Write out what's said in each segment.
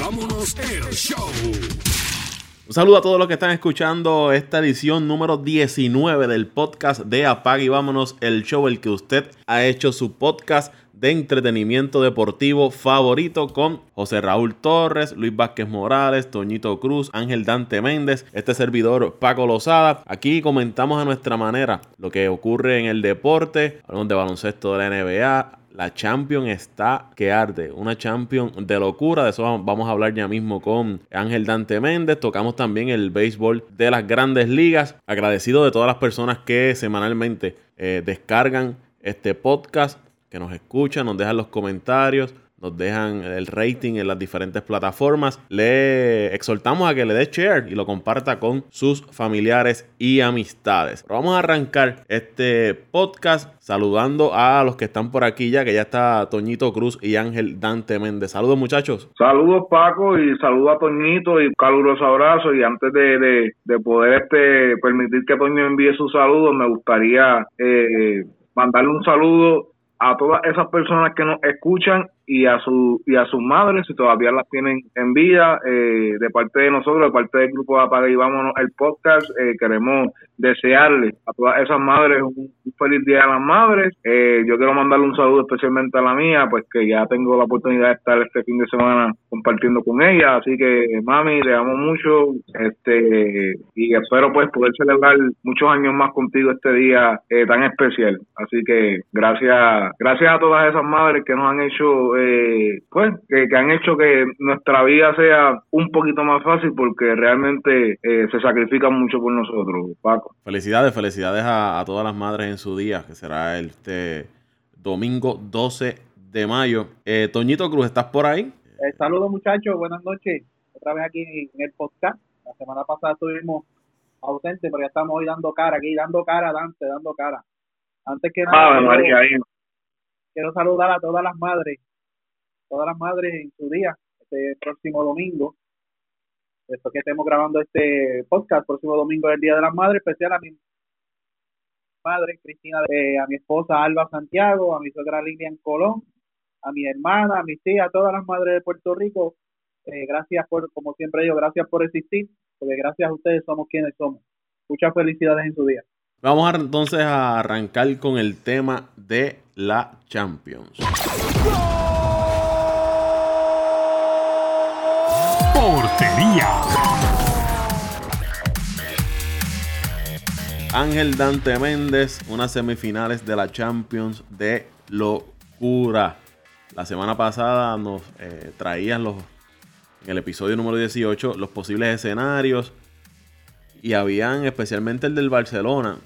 vámonos el show. Un saludo a todos los que están escuchando esta edición número 19 del podcast de Apague y Vámonos, el show, el que usted ha hecho su podcast de entretenimiento deportivo favorito con José Raúl Torres, Luis Vázquez Morales, Toñito Cruz, Ángel Dante Méndez, este servidor Paco Lozada. Aquí comentamos a nuestra manera lo que ocurre en el deporte, hablamos de baloncesto de la NBA, la Champion está que arde, una Champion de locura, de eso vamos a hablar ya mismo con Ángel Dante Méndez, tocamos también el béisbol de las grandes ligas, agradecido de todas las personas que semanalmente eh, descargan este podcast, que nos escuchan, nos dejan los comentarios, nos dejan el rating en las diferentes plataformas. Le exhortamos a que le dé share y lo comparta con sus familiares y amistades. vamos a arrancar este podcast saludando a los que están por aquí ya, que ya está Toñito Cruz y Ángel Dante Méndez. Saludos muchachos. Saludos Paco y saludos a Toñito y caluroso abrazo y antes de, poder este permitir que Toño envíe sus saludos, me gustaría eh, mandarle un saludo a todas esas personas que nos escuchan y a su y a sus madres si todavía las tienen en vida eh, de parte de nosotros de parte del grupo Apaga y Vámonos el podcast eh, queremos desearle a todas esas madres un, feliz día a las madres. Eh, yo quiero mandarle un saludo especialmente a la mía pues que ya tengo la oportunidad de estar este fin de semana compartiendo con ella así que mami te amo mucho este y espero pues poder celebrar muchos años más contigo este día tan especial. Así que gracias gracias a todas esas madres que nos han hecho eh, pues que, han hecho que nuestra vida sea un poquito más fácil porque realmente eh, se sacrifican mucho por nosotros, Paco. Felicidades, felicidades a, todas las madres en su día, que será este domingo 12 de mayo. Eh, Toñito Cruz, ¿estás por ahí? saludos muchachos, buenas noches. Otra vez aquí en el podcast. La semana pasada estuvimos ausentes, pero ya estamos hoy dando cara aquí, dando cara, Dante, dando cara. Antes que nada, quiero saludar a todas las madres todas las madres en su día, este próximo domingo. Después que estemos grabando este podcast, próximo domingo es el Día de las Madres, especial a mi madre, Cristina, eh, a mi esposa Alba Santiago, a mi suegra Lilian Colón, a mi hermana, a mis tías, a todas las madres de Puerto Rico. Eh, gracias por, como siempre digo, gracias por existir, porque gracias a ustedes somos quienes somos. Muchas felicidades en su día. Vamos entonces a arrancar con el tema de la Champions. Portería. Ángel Dante Méndez, unas semifinales de la Champions de locura. La semana pasada nos eh, traían los, en el episodio número 18 los posibles escenarios y habían especialmente el del Barcelona.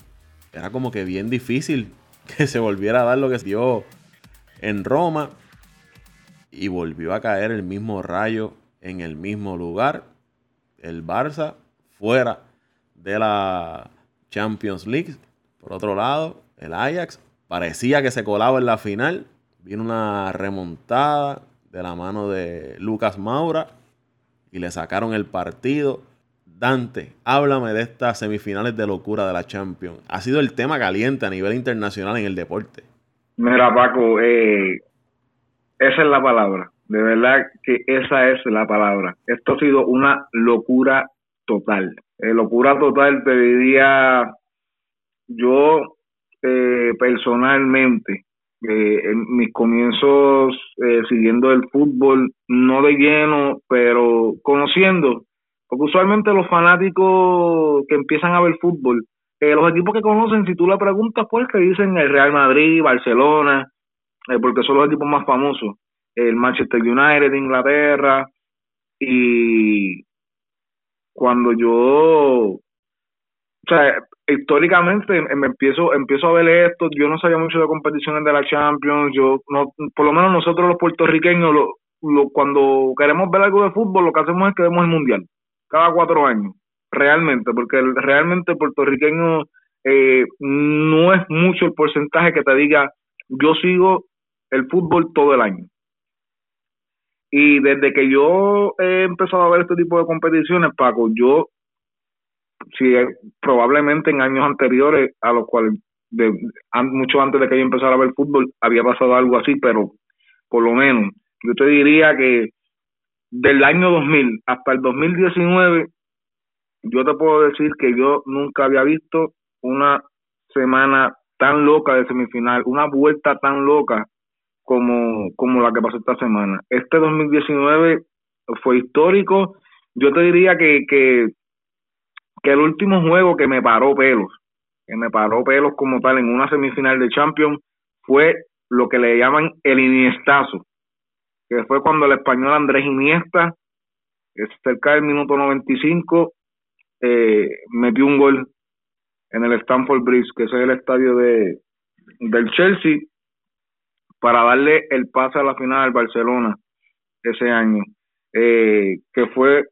Era como que bien difícil que se volviera a dar lo que se dio en Roma y volvió a caer el mismo rayo en el mismo lugar. El Barça fuera de la Champions League. Por otro lado, el Ajax parecía que se colaba en la final. Vino una remontada de la mano de Lucas Maura y le sacaron el partido. Dante, háblame de estas semifinales de locura de la Champions. Ha sido el tema caliente a nivel internacional en el deporte. Mira, Paco, eh, esa es la palabra. De verdad que esa es la palabra. Esto ha sido una locura total. Eh, locura total, te diría yo eh, personalmente, eh, en mis comienzos siguiendo el fútbol, no de lleno, pero conociendo, porque usualmente los fanáticos que empiezan a ver fútbol, los equipos que conocen, si tú le preguntas, pues que dicen el Real Madrid, Barcelona, porque son los equipos más famosos el Manchester United de Inglaterra. Y cuando yo o sea históricamente me empiezo empiezo a ver esto yo no sabía mucho de competiciones de la Champions yo no por lo menos nosotros los puertorriqueños lo, cuando queremos ver algo de fútbol lo que hacemos es que vemos el mundial cada cuatro años realmente porque realmente el puertorriqueño eh, no es mucho el porcentaje que te diga yo sigo el fútbol todo el año y desde que yo he empezado a ver este tipo de competiciones, Paco, yo, sí, probablemente en años anteriores, a los cuales, de, mucho antes de que yo empezara a ver fútbol, había pasado algo así, pero por lo menos yo te diría que del año 2000 hasta el 2019, yo te puedo decir que yo nunca había visto una semana tan loca de semifinal, una vuelta tan loca como, como la que pasó esta semana. Este 2019 fue histórico. Yo te diría que, que, el último juego que me paró pelos, que me paró pelos como tal en una semifinal de Champions, fue lo que le llaman el Iniestazo, que fue cuando el español Andrés Iniesta, cerca del minuto 95, eh, metió un gol en el Stamford Bridge, que es el estadio de del Chelsea, para darle el pase a la final al Barcelona ese año, eh, que fue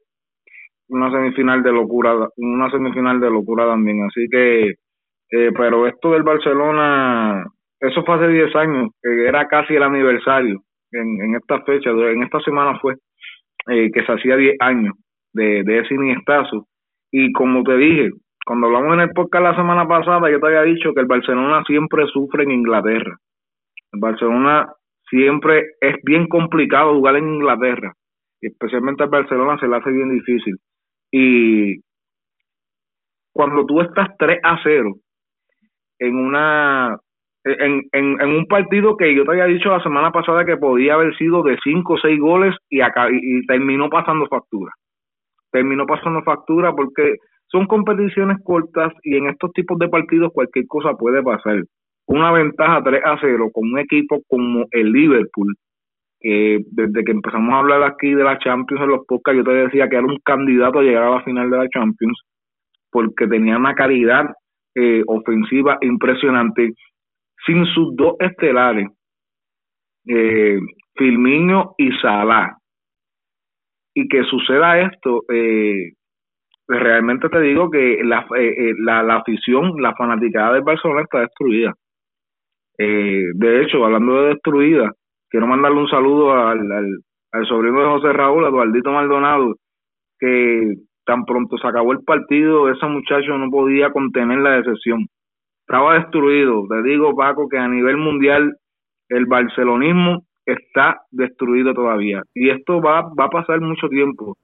una semifinal de locura, una semifinal de locura también. Así que, eh, pero esto del Barcelona, eso fue hace 10 años, era casi el aniversario en, en esta fecha, en esta semana fue eh, que se hacía 10 años de, de ese iniestazo. Y como te dije, cuando hablamos en el podcast la semana pasada, yo te había dicho que el Barcelona siempre sufre en Inglaterra. El Barcelona siempre es bien complicado jugar en Inglaterra. Especialmente al Barcelona se le hace bien difícil. Y cuando tú estás 3 a 0 en una en, en, en, un partido que yo te había dicho la semana pasada que podía haber sido de 5 o 6 goles y, acá, y terminó pasando factura. Terminó pasando factura porque son competiciones cortas y en estos tipos de partidos cualquier cosa puede pasar. Una ventaja 3 a 0 con un equipo como el Liverpool, que desde que empezamos a hablar aquí de la Champions en los podcasts, yo te decía que era un candidato a llegar a la final de la Champions, porque tenía una calidad eh, ofensiva impresionante, sin sus dos estelares, eh, y Salah. Y que suceda esto, eh, realmente te digo que la, eh, eh, la, la, afición, la fanaticada del Barcelona está destruida. Eh, de hecho, hablando de destruida, quiero mandarle un saludo al, al, sobrino de José Raúl, Eduardito Maldonado, que tan pronto se acabó el partido, ese muchacho no podía contener la decepción. Estaba destruido. Te digo, Paco, que a nivel mundial el barcelonismo está destruido todavía. Y esto va, va a pasar mucho tiempo.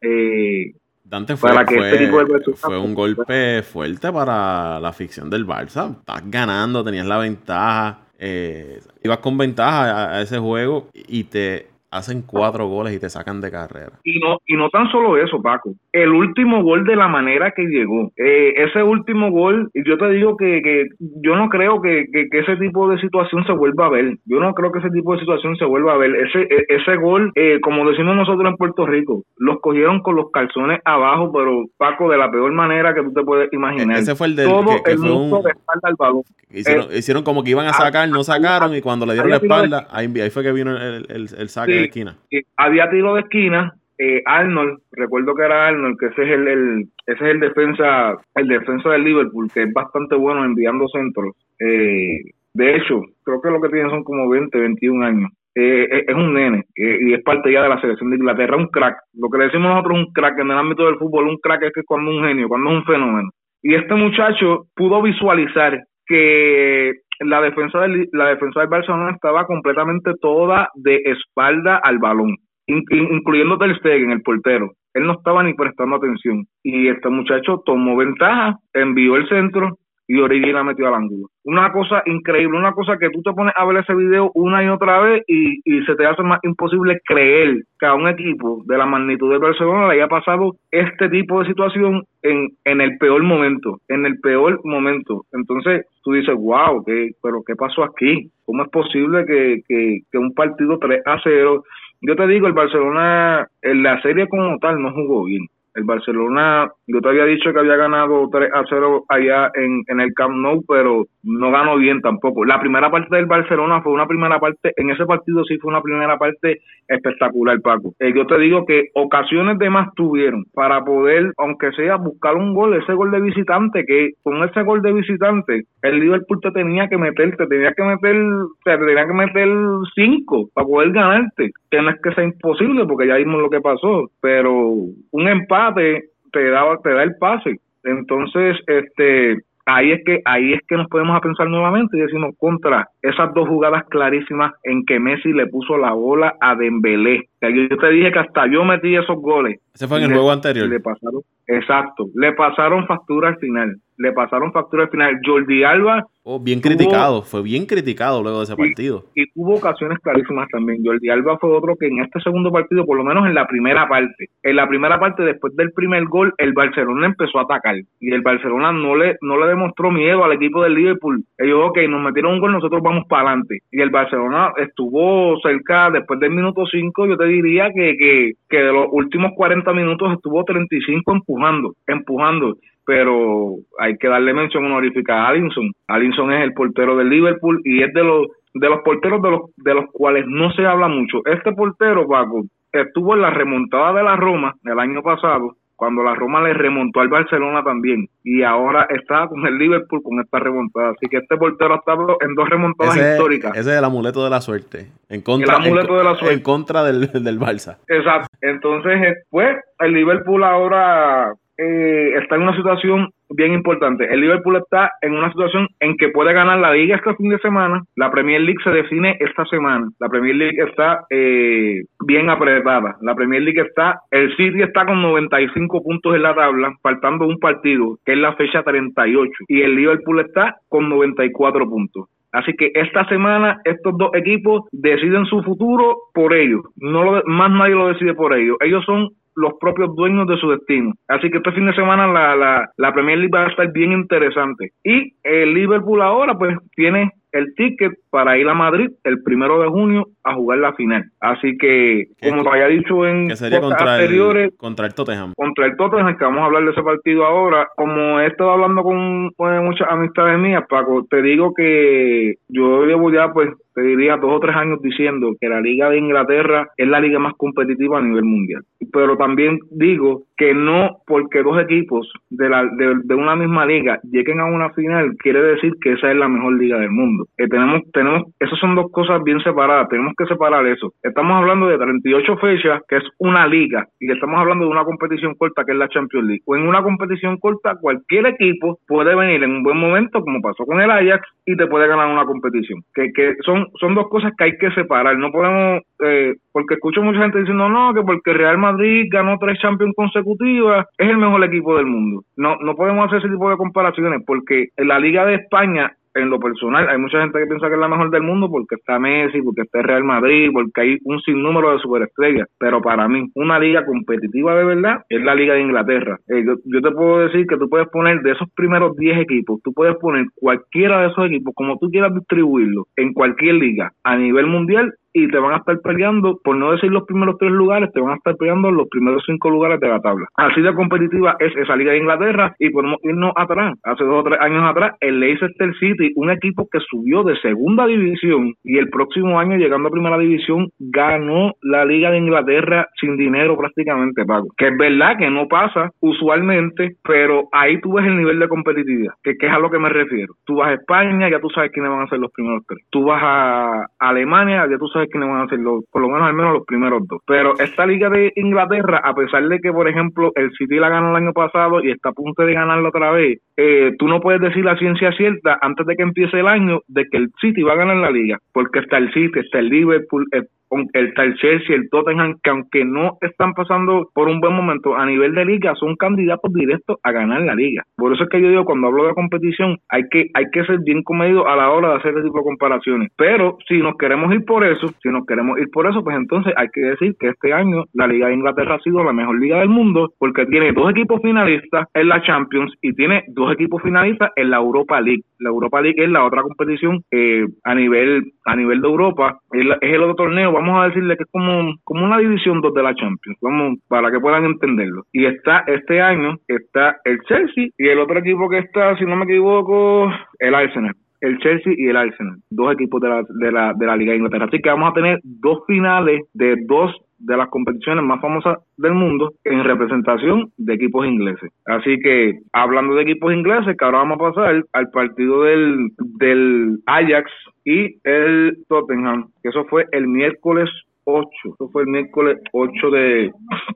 Eh, Dante fue, para que este fue, un golpe fuerte para la ficción del Barça. Estás ganando, tenías la ventaja, eh, ibas con ventaja a, ese juego y te hacen cuatro goles y te sacan de carrera. Y no, y no tan solo eso, Paco. El último gol de la manera que llegó. Eh, ese último gol, yo te digo que, que yo no creo que, que, ese tipo de situación se vuelva a ver. Yo no creo que ese tipo de situación se vuelva a ver. Ese, e, ese gol, eh, como decimos nosotros en Puerto Rico, los cogieron con los calzones abajo, pero Paco, de la peor manera que tú te puedes imaginar. Ese fue el del Todo que, el mundo de espalda al balón. Hicieron, eh, hicieron, como que iban a sacar, no sacaron, y cuando le dieron la espalda, ahí, ahí fue que vino el, el, el saque de esquina. Había tiro de esquina, eh, Arnold, recuerdo que era Arnold, que ese es el, el, ese es el defensa, el defensa del Liverpool, que es bastante bueno enviando centros. Eh, de hecho, creo que lo que tiene son como 20, 21 años. Eh, es un nene y es parte ya de la selección de Inglaterra, un crack. Lo que le decimos nosotros un crack en el ámbito del fútbol, un crack es que cuando un genio, cuando es un fenómeno. Y este muchacho pudo visualizar que la defensa del, la defensa del Barcelona estaba completamente toda de espalda al balón, incluyendo Ter Stegen, el portero. Él no estaba ni prestando atención. Y este muchacho tomó ventaja, envió el centro y Origi la metió al ángulo. Una cosa increíble, una cosa que tú te pones a ver ese video una y otra vez y, y se te hace más imposible creer que a un equipo de la magnitud de Barcelona le haya pasado este tipo de situación en, en el peor momento, en el peor momento. Entonces tú dices, wow, ¿qué, pero ¿qué pasó aquí? ¿Cómo es posible que, que, que un partido 3 a 0? Yo te digo, el Barcelona en la serie como tal no jugó bien el Barcelona, yo te había dicho que había ganado 3 a 0 allá en, en el Camp Nou, pero no ganó bien tampoco. La primera parte del Barcelona fue una primera parte, en ese partido sí fue una primera parte espectacular, Paco. Eh, yo te digo que ocasiones de más tuvieron para poder, aunque sea, buscar un gol, ese gol de visitante, que con ese gol de visitante, el Liverpool te tenía que meter, te tenía que meter, te tenía que meter 5 para poder ganarte. Que no es que sea imposible, porque ya vimos lo que pasó, pero un empate te da, te da el pase. Entonces, este, ahí es que ahí es que nos podemos a pensar nuevamente y decimos contra esas dos jugadas clarísimas en que Messi le puso la bola a Dembélé. Yo te dije que hasta yo metí esos goles. Ese fue en el juego anterior. Le pasaron, exacto, le pasaron factura al final le pasaron factura al final. Jordi Alba. Oh, bien criticado, fue bien criticado luego de ese partido. Y tuvo ocasiones clarísimas también. Jordi Alba fue otro que en este segundo partido, por lo menos en la primera parte, en la primera parte, después del primer gol, el Barcelona empezó a atacar. Y el Barcelona no le, no le demostró miedo al equipo del Liverpool. Ellos, ok, nos metieron un gol, nosotros vamos para adelante. Y el Barcelona estuvo cerca, después del minuto 5, yo te diría que, que, que de los últimos 40 minutos estuvo 35 empujando, empujando pero hay que darle mención honorífica a Alinson. Alinson es el portero del Liverpool y es de los de los porteros de los de los cuales no se habla mucho. Este portero, Paco, estuvo en la remontada de la Roma el año pasado, cuando la Roma le remontó al Barcelona también, y ahora está con el Liverpool con esta remontada. Así que este portero ha estado en dos remontadas históricas. Ese es el amuleto de la suerte. En contra, el amuleto de la suerte. En contra del, del Barça. Exacto. Entonces, pues, el Liverpool ahora eh, está en una situación bien importante. El Liverpool está en una situación en que puede ganar la liga este fin de semana. La Premier League se define esta semana. La Premier League está eh, bien apretada. La Premier League está, el City está con 95 puntos en la tabla, faltando un partido, que es la fecha 38. Y el Liverpool está con 94 puntos. Así que esta semana estos dos equipos deciden su futuro por ellos. No lo, más nadie lo decide por ellos. Ellos son los propios dueños de su destino. Así que este fin de semana la, la, la Premier League va a estar bien interesante. Y el Liverpool ahora pues tiene el ticket para ir a Madrid el primero de junio a jugar la final. Así que, como lo había dicho en que sería contra anteriores, el, contra el Tottenham. Contra el Tottenham, que vamos a hablar de ese partido ahora. Como he estado hablando con, con muchas amistades mías, Paco, te digo que yo llevo ya pues te diría dos o tres años diciendo que la Liga de Inglaterra es la liga más competitiva a nivel mundial. Pero también digo que no porque dos equipos de, la, de, una misma liga lleguen a una final quiere decir que esa es la mejor liga del mundo. Que tenemos, tenemos, esas son dos cosas bien separadas, tenemos que separar eso. Estamos hablando de 38 fechas, que es una liga, y estamos hablando de una competición corta, que es la Champions League. O en una competición corta, cualquier equipo puede venir en un buen momento, como pasó con el Ajax, y te puede ganar una competición. Que, que son son, dos cosas que hay que separar. No podemos, eh, porque escucho mucha gente diciendo, no, que porque Real Madrid ganó tres Champions consecutivas, es el mejor equipo del mundo. No, no podemos hacer ese tipo de comparaciones, porque la Liga de España en lo personal, hay mucha gente que piensa que es la mejor del mundo porque está Messi, porque está Real Madrid, porque hay un sinnúmero de superestrellas. Pero para mí, una liga competitiva de verdad es la Liga de Inglaterra. Eh, yo, te puedo decir que tú puedes poner de esos primeros 10 equipos, tú puedes poner cualquiera de esos equipos, como tú quieras distribuirlo, en cualquier liga a nivel mundial y te van a estar peleando, por no decir los primeros tres lugares, te van a estar peleando los primeros cinco lugares de la tabla. Así de competitiva es esa liga de Inglaterra y podemos irnos atrás. Hace dos o tres años atrás, el Leicester City, un equipo que subió de segunda división y el próximo año llegando a primera división ganó la liga de Inglaterra sin dinero prácticamente pago. Que es verdad que no pasa usualmente, pero ahí tú ves el nivel de competitividad, que, es a lo que me refiero. Tú vas a España, ya tú sabes quiénes van a ser los primeros tres. Tú vas a Alemania, ya tú sabes que quiénes van a los, por lo menos al menos los primeros dos. Pero esta liga de Inglaterra, a pesar de que, por ejemplo, el City la ganó el año pasado y está a punto de ganarlo otra vez, eh, tú no puedes decir la ciencia cierta antes de que empiece el año de que el City va a ganar la liga, porque está el City, está el Liverpool, el, el Chelsea, el Tottenham, que aunque no están pasando por un buen momento a nivel de liga, son candidatos directos a ganar la liga. Por eso es que yo digo, cuando hablo de competición, hay que, hay que ser bien comedido a la hora de hacer este tipo de comparaciones. Pero si nos queremos ir por eso, si nos queremos ir por eso, pues entonces hay que decir que este año la Liga de Inglaterra ha sido la mejor liga del mundo porque tiene dos equipos finalistas en la Champions y tiene dos equipos finalistas en la Europa League. La Europa League es la otra competición eh, a nivel a nivel de Europa, es, el otro torneo vamos a decirle que es como, como una división 2 de la Champions, vamos, para que puedan entenderlo. Y está, este año, está el Chelsea y el otro equipo que está, si no me equivoco, el Arsenal el Chelsea y el Arsenal, dos equipos de la, de la, de la Liga de Inglaterra. Así que vamos a tener dos finales de dos de las competiciones más famosas del mundo en representación de equipos ingleses. Así que, hablando de equipos ingleses, que ahora vamos a pasar al partido del, del Ajax y el Tottenham, que eso fue el miércoles 8, eso fue el miércoles 8 de,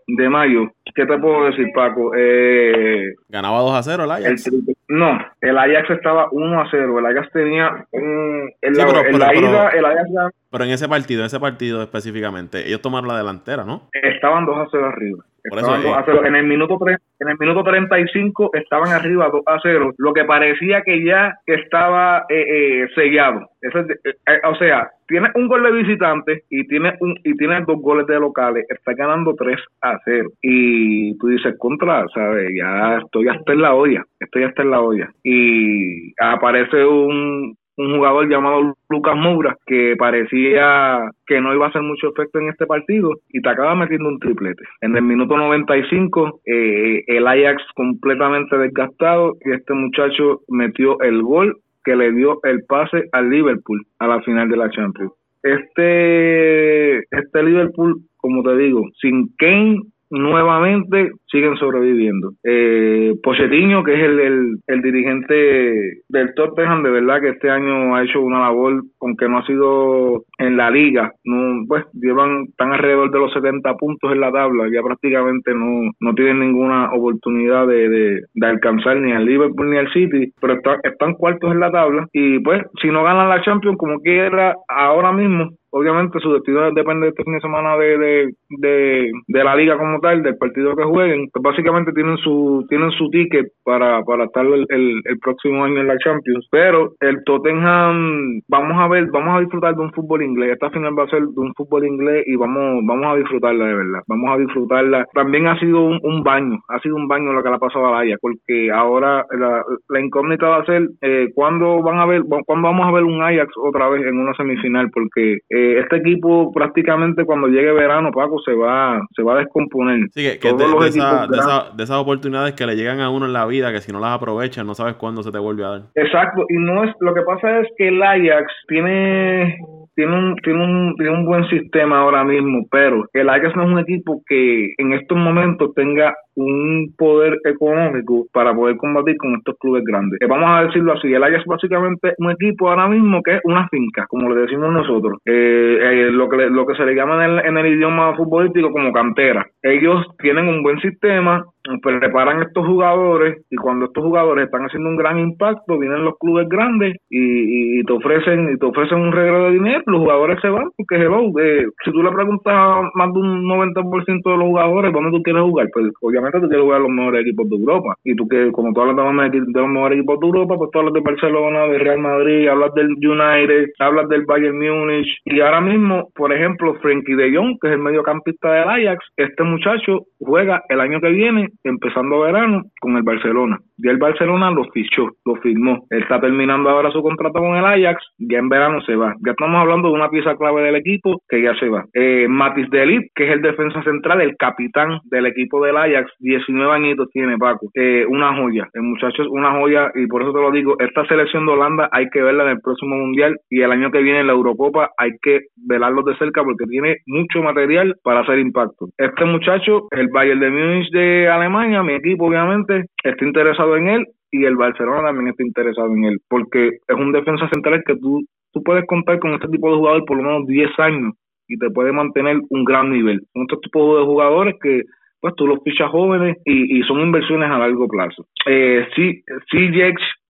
de mayo. ¿qué te puedo decir, Paco? Eh, ¿Ganaba 2 a 0 el Ajax? no, el Ajax estaba 1 a 0. El Ajax tenía un. En la, ida, el Ajax. Pero en ese partido, en ese partido específicamente, ellos tomaron la delantera, ¿no? Estaban 2 a 0 arriba. En el minuto en el minuto 35 estaban arriba 2 a 0, lo que parecía que ya estaba eh, eh, sellado. Eh, o sea, tiene un gol de visitante y tiene un y tiene dos goles de locales, está ganando 3 a 0. Y tú dices contra, ¿sabes? Ya estoy hasta en la olla, estoy hasta en la olla. Y aparece un un jugador llamado Lucas Moura que parecía que no iba a hacer mucho efecto en este partido y te acaba metiendo un triplete. En el minuto 95 eh, el Ajax completamente desgastado y este muchacho metió el gol que le dio el pase al Liverpool a la final de la Champions. Este, este Liverpool, como te digo, sin Kane nuevamente siguen sobreviviendo. Eh, Pochettino, que es el, el, dirigente del Tottenham, de verdad que este año ha hecho una labor, aunque no ha sido en la liga, no, pues llevan, están alrededor de los 70 puntos en la tabla, ya prácticamente no, no tienen ninguna oportunidad de, de, alcanzar ni al Liverpool ni al City, pero están, están cuartos en la tabla y pues si no ganan la Champions como quiera ahora mismo obviamente su destino depende este fin de semana de, de, de, la liga como tal, del partido que jueguen, pues básicamente tienen su tienen su ticket para, para estar el, el, próximo año en la Champions, pero el Tottenham, vamos a ver, vamos a disfrutar de un fútbol inglés, esta final va a ser de un fútbol inglés y vamos vamos a disfrutarla de verdad, vamos a disfrutarla. También ha sido un, baño, ha sido un baño lo que le ha pasado a la Ajax, porque ahora la, la incógnita va a ser eh, cuándo van a ver, cuándo vamos a ver un Ajax otra vez en una semifinal, porque eh, este equipo prácticamente cuando llegue verano, Paco, se va, se va a descomponer. Sí, que, de, esas oportunidades que le llegan a uno en la vida, que si no las aprovechas, no sabes cuándo se te vuelve a dar. Exacto, y no es, lo que pasa es que el Ajax tiene tiene un, tiene un, tiene un buen sistema ahora mismo, pero el Ajax no es un equipo que en estos momentos tenga un poder económico para poder combatir con estos clubes grandes. Eh, vamos a decirlo así, el Ajax básicamente un equipo ahora mismo que es una finca, como le decimos nosotros, eh, eh, lo, que lo que se le llama en el, idioma futbolístico como cantera. Ellos tienen un buen sistema, preparan estos jugadores y cuando estos jugadores están haciendo un gran impacto vienen los clubes grandes y, te ofrecen y te ofrecen un regalo de dinero los jugadores se van porque hello eh, si tú le preguntas a más de un 90% de los jugadores dónde tú quieres jugar pues obviamente tú quieres jugar a los mejores equipos de Europa y tú que como tú hablas de los mejores equipos de Europa pues tú hablas de Barcelona de Real Madrid hablas del United hablas del Bayern Múnich y ahora mismo por ejemplo Frenkie de Jong que es el mediocampista del Ajax este muchacho juega el año que viene empezando verano con el Barcelona. Ya el Barcelona lo fichó, lo firmó. Él está terminando ahora su contrato con el Ajax, ya en verano se va. Ya estamos hablando de una pieza clave del equipo que ya se va. Eh, Matis Delit, que es el defensa central, el capitán del equipo del Ajax, 19 añitos tiene Paco. Eh, una joya, el muchacho es una joya y por eso te lo digo, esta selección de Holanda hay que verla en el próximo Mundial y el año que viene en la Eurocopa hay que velarlo de cerca porque tiene mucho material para hacer impacto. Este muchacho, el Bayern de Múnich de Alemania, mi equipo obviamente, está interesado en él y el Barcelona también está interesado en él, porque es un defensa central que tú, tú puedes contar con este tipo de jugador por lo menos 10 años y te puede mantener un gran nivel. Son estos tipos de jugadores que pues tú los fichas jóvenes y, y son inversiones a largo plazo. Eh, sí, sí,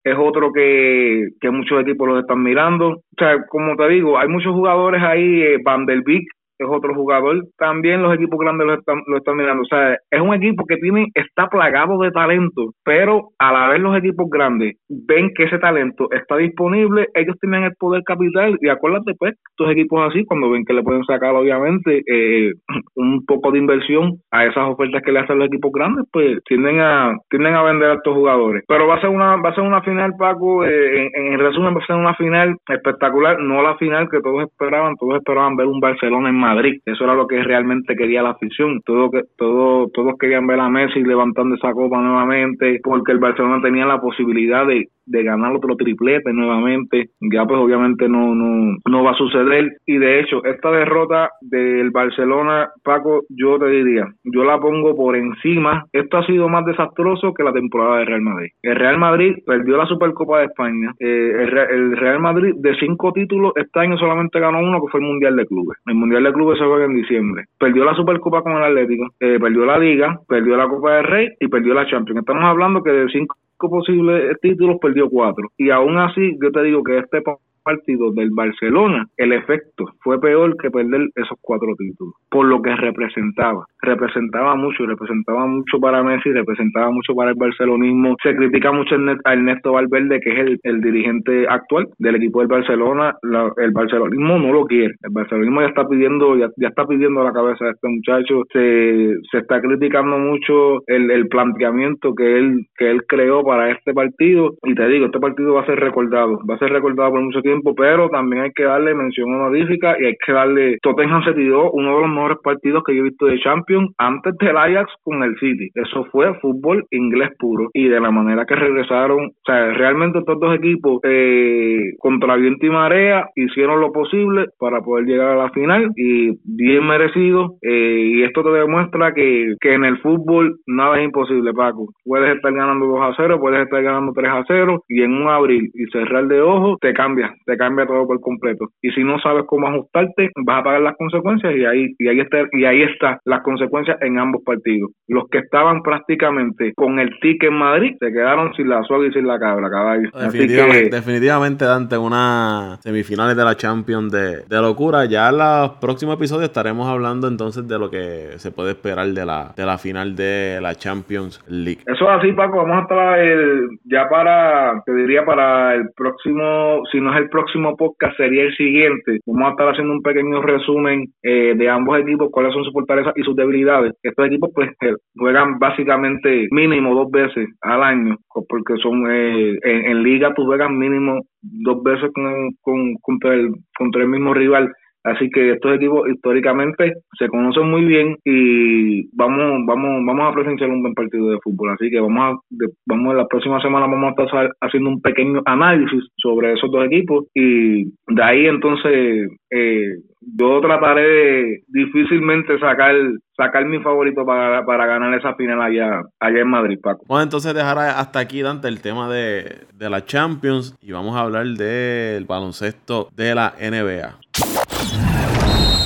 es otro que, que muchos equipos los están mirando. O sea, como te digo, hay muchos jugadores ahí, eh, Van der Beek, es otro jugador. También los equipos grandes lo están, lo están mirando. O sea, es un equipo que tiene, está plagado de talento, pero a la vez los equipos grandes ven que ese talento está disponible, ellos tienen el poder capital y acuérdate pues, estos equipos así, cuando ven que le pueden sacar obviamente eh, un poco de inversión a esas ofertas que le hacen los equipos grandes, pues tienden a tienden a vender a estos jugadores. Pero va a ser una va a ser una final, Paco, eh, en, en, resumen va a ser una final espectacular, no la final que todos esperaban, todos esperaban ver un Barcelona en Madrid. Eso era lo que realmente quería la afición. Todo, todo, todos querían ver a Messi levantando esa copa nuevamente porque el Barcelona tenía la posibilidad de de ganar otro triplete nuevamente. Ya pues obviamente no, no, no va a suceder. Y de hecho, esta derrota del Barcelona, Paco, yo te diría, yo la pongo por encima. Esto ha sido más desastroso que la temporada de Real Madrid. El Real Madrid perdió la Supercopa de España. Eh, el, Real Madrid de cinco títulos este año solamente ganó uno que fue el Mundial de Clubes. El Mundial de Clubes se juega en diciembre. Perdió la Supercopa con el Atlético, eh, perdió la Liga, perdió la Copa del Rey y perdió la Champions. Estamos hablando que de cinco posibles títulos perdió cuatro. Y aún así, yo te digo que este partidos del Barcelona, el efecto fue peor que perder esos cuatro títulos, por lo que representaba. Representaba mucho, representaba mucho para Messi, representaba mucho para el barcelonismo. Se critica mucho a Ernesto Valverde, que es el, dirigente actual del equipo del Barcelona. el barcelonismo no lo quiere. El barcelonismo ya está pidiendo, ya, está pidiendo la cabeza de este muchacho. Se, se está criticando mucho el, el planteamiento que él, que él creó para este partido. Y te digo, este partido va a ser recordado, va a ser recordado por mucho tiempo pero también hay que darle mención honorífica y hay que darle. Tottenham se tiró uno de los mejores partidos que yo he visto de Champions antes del Ajax con el City. Eso fue fútbol inglés puro. Y de la manera que regresaron, o sea, realmente estos dos equipos eh, contra viento y marea hicieron lo posible para poder llegar a la final y bien merecido. Eh, y esto te demuestra que, que en el fútbol nada es imposible, Paco. Puedes estar ganando 2 a 0, puedes estar ganando 3 a 0 y en un abril y cerrar de ojo te cambia te cambia todo por completo. Y si no sabes cómo ajustarte, vas a pagar las consecuencias y ahí, y ahí está, y ahí está las consecuencias en ambos partidos. Los que estaban prácticamente con el ticket en Madrid se quedaron sin la suave y sin la cabra, caballo. Definitivamente, definitivamente Dante, una semifinales de la Champions de, de locura. Ya en los próximos episodios estaremos hablando entonces de lo que se puede esperar de la, de la final de la Champions League. Eso es así, Paco. Vamos a estar el, ya para, te diría para el próximo, si no es el próximo podcast sería el siguiente. Vamos a estar haciendo un pequeño resumen eh, de ambos equipos, cuáles son sus fortalezas y sus debilidades. Estos equipos pues eh, juegan básicamente mínimo dos veces al año, porque son eh, en, liga tú juegas mínimo dos veces con, contra el mismo rival Así que estos equipos históricamente se conocen muy bien y vamos vamos vamos a presenciar un buen partido de fútbol. Así que vamos a vamos la próxima semana vamos a estar haciendo un pequeño análisis sobre esos dos equipos y de ahí entonces eh, yo trataré de difícilmente sacar sacar mi favorito para, para ganar esa final allá, allá en Madrid, Paco. Vamos entonces dejar hasta aquí, Dante, el tema de, de la Champions y vamos a hablar del baloncesto de la NBA.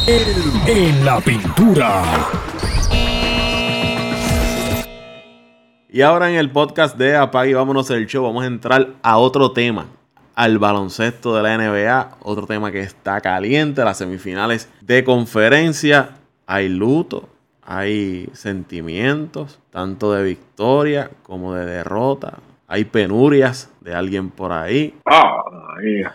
En la pintura. Y ahora en el podcast de Apague y vámonos el show, vamos a entrar a otro tema, al baloncesto de la NBA, otro tema que está caliente, las semifinales de conferencia. Hay luto, hay sentimientos, tanto de victoria como de derrota. Hay penurias de alguien por ahí. Ah,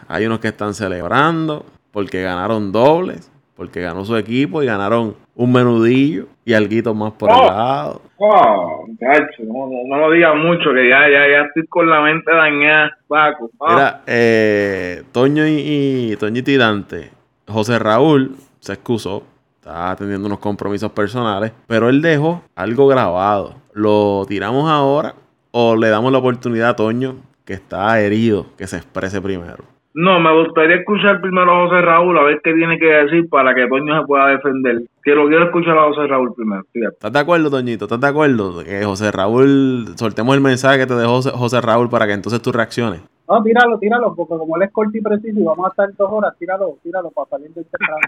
hay unos que están celebrando porque ganaron dobles porque ganó su equipo y ganaron un menudillo y algo más por el oh. lado. Oh, no, lo digas mucho, que ya, ya, ya estoy con la mente dañada, Paco. Oh. Mira, eh, Toño y, y Toño y Tirante, José Raúl se excusó, estaba teniendo unos compromisos personales, pero él dejó algo grabado. ¿Lo tiramos ahora o le damos la oportunidad a Toño, que está herido, que se exprese primero? No, me gustaría escuchar primero a José Raúl a ver qué tiene que decir para que Toño se pueda defender. Quiero, quiero escuchar a José Raúl primero. ¿Estás de acuerdo, Toñito? ¿Estás de acuerdo? Que José Raúl, soltemos el mensaje que te dejó José Raúl para que entonces tú reacciones. No, tíralo, tíralo, porque como él es corto y preciso y vamos a estar dos horas, tíralo, tíralo para salir del temprano.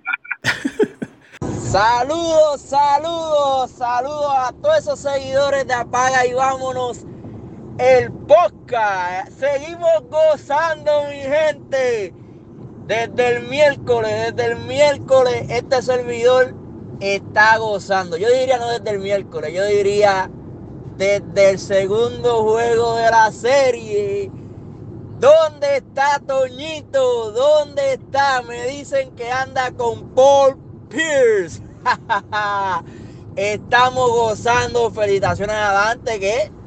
saludos, saludos, saludos a todos esos seguidores de Apaga y vámonos el podcast. Seguimos gozando, mi gente. Desde el miércoles, desde el miércoles, este servidor está gozando. Yo diría no desde el miércoles, yo diría desde el segundo juego de la serie. ¿Dónde está Toñito? ¿Dónde está? Me dicen que anda con Paul Pierce. Estamos gozando. Felicitaciones a Dante que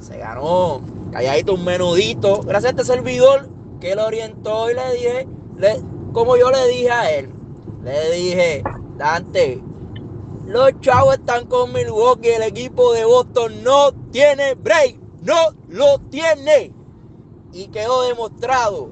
se ganó calladito un menudito. Gracias a este servidor que lo orientó y le dije, como yo le dije a él, le dije, Dante, los chavos están con Milwaukee, el equipo de Boston no tiene break, no lo tiene. Y quedó demostrado,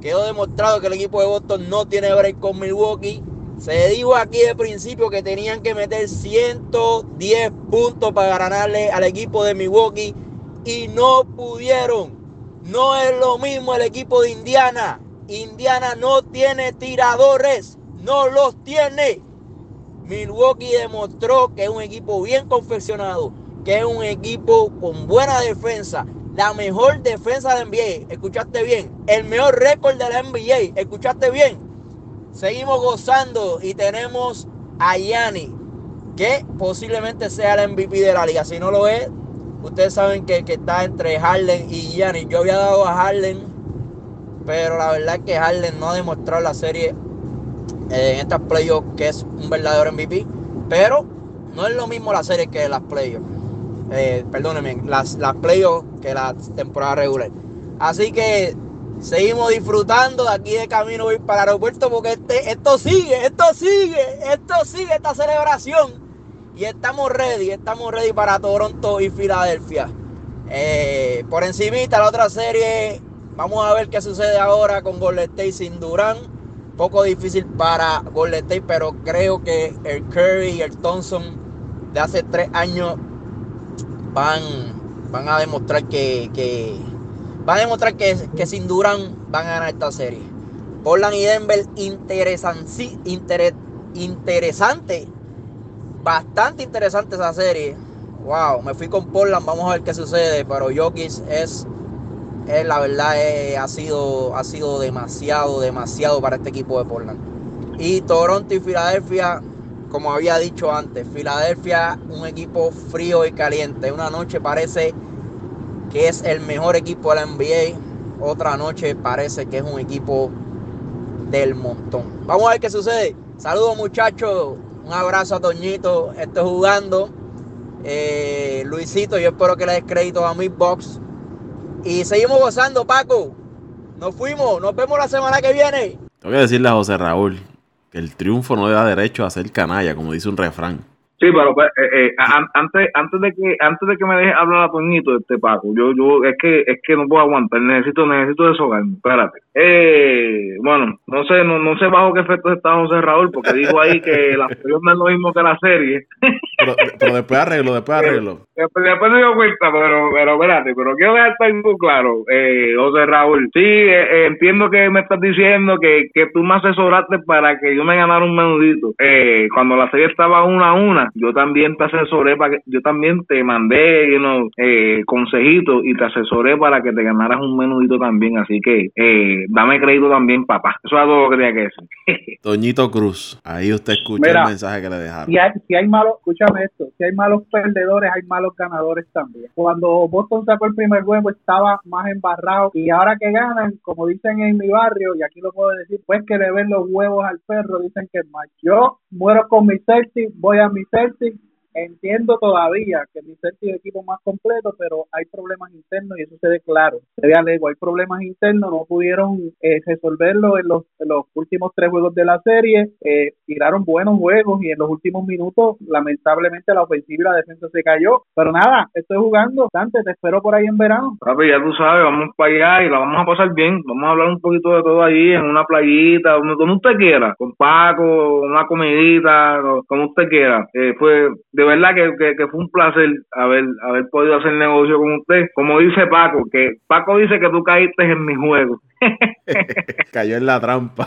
quedó demostrado que el equipo de Boston no tiene break con Milwaukee. Se dijo aquí de principio que tenían que meter 110 puntos para ganarle al equipo de Milwaukee y no pudieron. No es lo mismo el equipo de Indiana. Indiana no tiene tiradores, no los tiene. Milwaukee demostró que es un equipo bien confeccionado, que es un equipo con buena defensa, la mejor defensa de NBA, escuchaste bien, el mejor récord de la NBA, escuchaste bien. Seguimos gozando y tenemos a Yanni, que posiblemente sea el MVP de la liga. Si no lo es, ustedes saben que, está entre Harden y Yanni. Yo había dado a Harden, pero la verdad es que Harden no ha demostrado la serie eh, en estas playoffs que es un verdadero MVP. Pero no es lo mismo la serie que las playoffs. Eh, perdónenme, las, las playoffs que la temporada regular. Así que seguimos disfrutando de aquí de camino voy para el aeropuerto porque este, esto sigue, esto sigue, esto sigue esta celebración. Y estamos ready, estamos ready para Toronto y Filadelfia. Eh, por encimita la otra serie, vamos a ver qué sucede ahora con Golden State sin Durán. Poco difícil para Golden pero creo que el Curry y el Thompson de hace tres años van, van a demostrar que, van a demostrar que, que, sin Durán van a ganar esta serie. Portland y Denver interesante, interesante, bastante interesante esa serie. Wow, me fui con Portland, vamos a ver qué sucede, pero Jokic es, es la verdad ha sido ha sido demasiado demasiado para este equipo de Portland. Y Toronto y Filadelfia como había dicho antes, Filadelfia, un equipo frío y caliente. Una noche parece que es el mejor equipo de la NBA. Otra noche parece que es un equipo del montón. Vamos a ver qué sucede. Saludos muchachos. Un abrazo a Toñito. Estoy jugando. Eh, Luisito, yo espero que le des crédito a mi box. Y seguimos gozando, Paco. Nos fuimos. Nos vemos la semana que viene. Tengo que decirle a José Raúl que el triunfo no le da derecho a ser canalla, como dice un refrán. Sí, pero pues, eh, eh, antes antes de que antes de que me deje hablar a Toñito este Paco, yo yo es que es que no puedo aguantar, necesito necesito deshogarme. Espérate. Eh, bueno, no sé no, no sé bajo qué efecto está José Raúl porque dijo ahí que la serie no es lo mismo que la serie. Pero, después arreglo, después arreglo. Después, después me dio cuenta, pero pero espérate, pero quiero dejar algo claro, eh, José Raúl. Sí, eh, entiendo que me estás diciendo que, que tú me asesoraste para que yo me ganara un menudito. Eh, cuando la serie estaba una a una yo también te asesoré para que, yo también te mandé you eh, consejitos y te asesoré para que te ganaras un menudito también, así que eh, dame crédito también, papá. Eso es todo lo que tenía que decir. Toñito Cruz, ahí usted escucha el mensaje que le dejaron. Si hay, si hay malos, esto, si hay malos perdedores, hay malos ganadores también. Cuando Boston sacó el primer juego estaba más embarrado y ahora que ganan, como dicen en mi barrio, y aquí lo puedo decir, pues que le ven los huevos al perro, dicen que es más. Yo muero con mi Celtic, voy a mi Celtic Entiendo todavía que mi es el equipo más completo, pero hay problemas internos y eso se ve claro. Se ve alego, hay problemas internos, no pudieron eh, resolverlo en los, los, últimos tres juegos de la serie. Eh, tiraron buenos juegos y en los últimos minutos, lamentablemente, la ofensiva y la defensa se cayó. Pero nada, estoy jugando. Dante, te espero por ahí en verano. Papi, ya tú sabes, vamos para allá y la vamos a pasar bien. Vamos a hablar un poquito de todo allí, en una playita, donde, usted quiera, con Paco, una comidita, como usted quiera. Eh, fue de verdad que, que, fue un placer haber, haber podido hacer negocio con usted. Como dice Paco, que Paco dice que tú caíste en mi juego. Cayó en la trampa.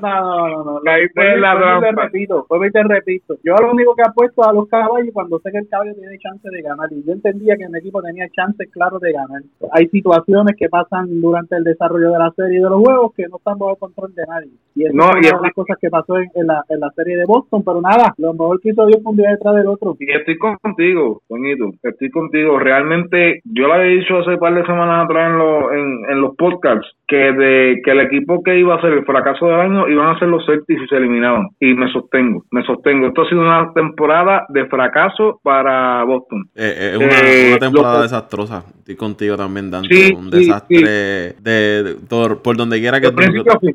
No, no, no, Caíste en la trampa. Te repito, te repito. Yo lo único que apuesto a los caballos cuando sé que el caballo tiene chance de ganar. Y yo entendía que mi equipo tenía chances claros de ganar. Hay situaciones que pasan durante el desarrollo de la serie de los juegos que no están bajo control de nadie. Y eso es una de las cosas que pasó en, la, en la serie de Boston. Pero nada, lo mejor que hizo Dios fue un día detrás del otro. Y estoy contigo, Toñito. Estoy contigo. Realmente, yo lo había dicho hace un par de semanas atrás en, en, en los podcasts que de que el equipo que iba a ser el fracaso del año iban a ser los Celtics y se eliminaban. Y me sostengo, me sostengo. Esto ha sido una temporada de fracaso para Boston. Eh, es una, eh, temporada desastrosa. Estoy contigo también, Dante. un desastre de, por, donde quiera que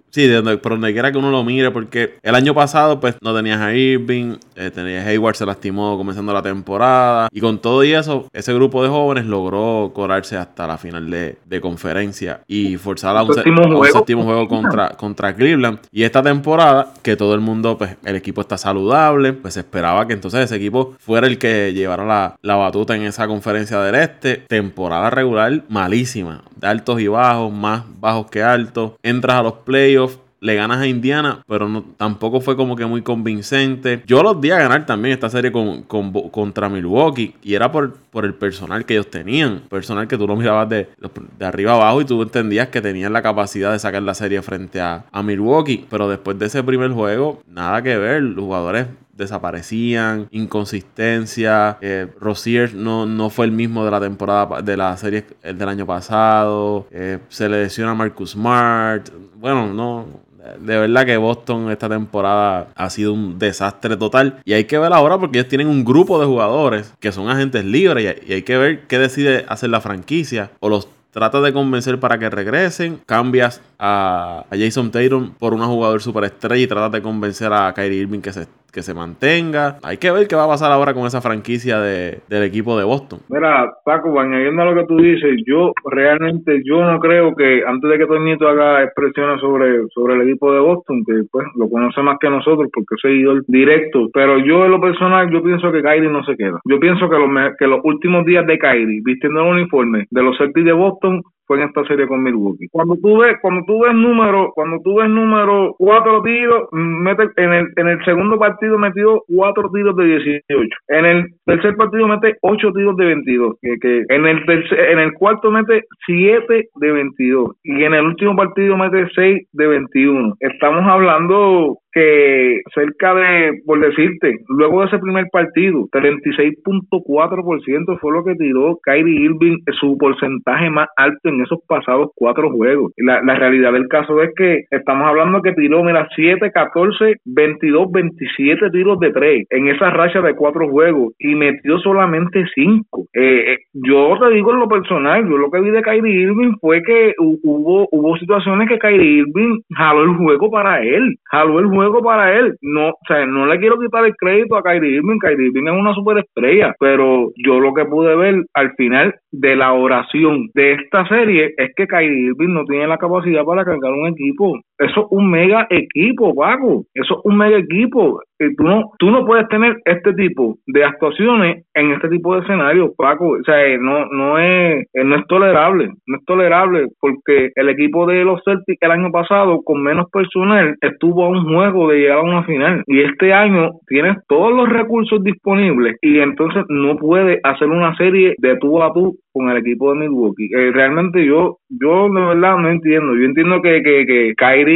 sí, por donde quiera que uno lo mire, porque el año pasado pues no tenías a Irving, eh, tenías a Hayward se lastimó comenzando la temporada y con todo y eso ese grupo de jóvenes logró corarse hasta la final de, de conferencia y forzar a un, séptimo juego, contra, contra Cleveland. Y esta temporada, que todo el mundo, pues el equipo está saludable, pues esperaba que entonces ese equipo fuera el que llevara la, la batuta en esa conferencia del este. Temporada regular malísima, de altos y bajos, más bajos que altos. Entras a los playoffs le ganas a Indiana, pero tampoco fue como que muy convincente. Yo los di a ganar también esta serie con, contra Milwaukee y era por, por el personal que ellos tenían. Personal que tú lo mirabas de, de arriba abajo y tú entendías que tenían la capacidad de sacar la serie frente a, a Milwaukee. Pero después de ese primer juego, nada que ver. Los jugadores desaparecían, inconsistencia. Eh, Rosier no, no fue el mismo de la temporada de la serie del año pasado. Eh, se le lesiona a Marcus Smart. Bueno, no, de verdad que Boston esta temporada ha sido un desastre total. Y hay que ver ahora porque ellos tienen un grupo de jugadores que son agentes libres y hay que ver qué decide hacer la franquicia o los trata de convencer para que regresen, cambias a, Jason Tatum por un jugador superestrella y trata de convencer a Kyrie Irving que se que se mantenga. Hay que ver qué va a pasar ahora con esa franquicia de, del equipo de Boston. Mira, Paco, añadiendo a lo que tú dices, yo realmente yo no creo que antes de que Toñito haga expresiones sobre, sobre el equipo de Boston, que pues lo conoce más que nosotros porque es seguidor directo, pero yo en lo personal yo pienso que Kyrie no se queda. Yo pienso que los, que los últimos días de Kyrie vistiendo el uniforme de los Celtics de Boston fue en esta serie con Milwaukee. Cuando tú ves, cuando tú ves número, cuando tú ves número cuatro tiros, mete, en el, en el segundo partido metió cuatro tiros de 18. En el tercer partido mete ocho tiros de 22. Que, que en el en el cuarto mete siete de 22. Y en el último partido mete seis de 21. Estamos hablando que cerca de, por decirte, luego de ese primer partido, 36.4% fue lo que tiró Kyrie Irving, su porcentaje más alto en esos pasados cuatro juegos. La, la realidad del caso es que estamos hablando que tiró, mira, 7, 14, 22, 27 tiros de tres en esa racha de cuatro juegos y metió solamente 5. Eh, eh, yo te digo en lo personal, yo lo que vi de Kyrie Irving fue que hubo, hubo situaciones que Kyrie Irving jaló el juego para él, jaló el juego para él. No, o sea, no le quiero quitar el crédito a Kyrie Irving. Kyrie Irving es una superestrella, pero yo lo que pude ver al final de la oración de esta serie es que Kyrie Irving no tiene la capacidad para cargar un equipo. Eso es un mega equipo, Paco. Eso es un mega equipo. Y tú no, tú no puedes tener este tipo de actuaciones en este tipo de escenarios, Paco. O sea, no, no es, no es tolerable. No es tolerable porque el equipo de los Celtics el año pasado, con menos personal, estuvo a un juego de llegar a una final. Y este año tienes todos los recursos disponibles y entonces no puede hacer una serie de tú a tú con el equipo de Milwaukee. Eh, realmente yo, yo de verdad no entiendo. Yo entiendo que, que, que Kyrie,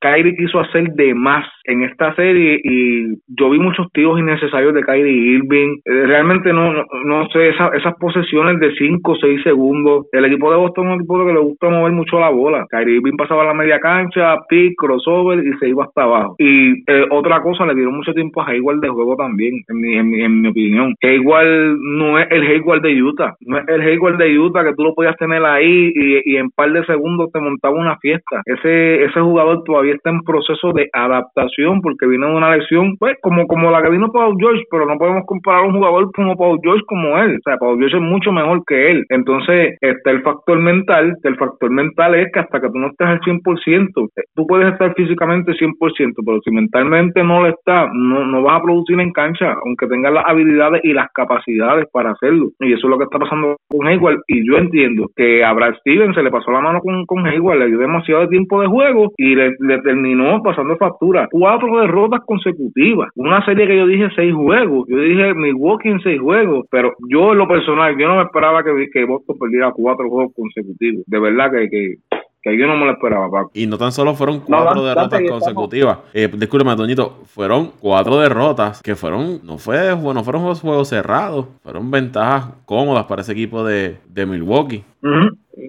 Kyrie quiso hacer de más en esta serie y yo vi muchos tiros innecesarios de Kyrie Irving. Eh, realmente no, no, sé, esas posesiones de 5 o 6 segundos. El equipo de Boston es un equipo que le gusta mover mucho la bola. Kyrie Irving pasaba la media cancha, pick, crossover y se iba hasta abajo. Y eh, otra cosa, le dieron mucho tiempo a Hayward de juego también, en mi, en mi, en mi opinión. Hayward no es el Hayward de Utah, no es el Hayward de Utah que tú lo podías tener ahí y, en par de segundos te montaba una fiesta. Ese ese jugador todavía está en proceso de adaptación porque vino de una lesión, pues como como la que vino Paul George, pero no podemos comparar un jugador como Paul George como él. O sea, Paul George es mucho mejor que él. Entonces está el factor mental, que el factor mental es que hasta que tú no estés al 100%, eh, tú puedes estar físicamente 100%, pero si mentalmente no lo estás, no, no vas a producir en cancha, aunque tengas las habilidades y las capacidades para hacerlo. Y eso es lo que está pasando con Hayward y yo entiendo que a Brad Stevens se le pasó la mano con, con Hayward, le dio demasiado tiempo de juego y le, terminó pasando factura. Cuatro derrotas consecutivas. Una serie que yo dije seis juegos. Yo dije Milwaukee en seis juegos, pero yo en lo personal, yo no me esperaba que, que Boston perdiera cuatro juegos consecutivos. De verdad que, que que yo no me lo esperaba, Paco. Y no tan solo fueron cuatro derrotas consecutivas. Eh, discúlpeme, Toñito, fueron cuatro derrotas que fueron, no fue, bueno, fueron juegos cerrados, fueron ventajas cómodas para ese equipo de, de Milwaukee.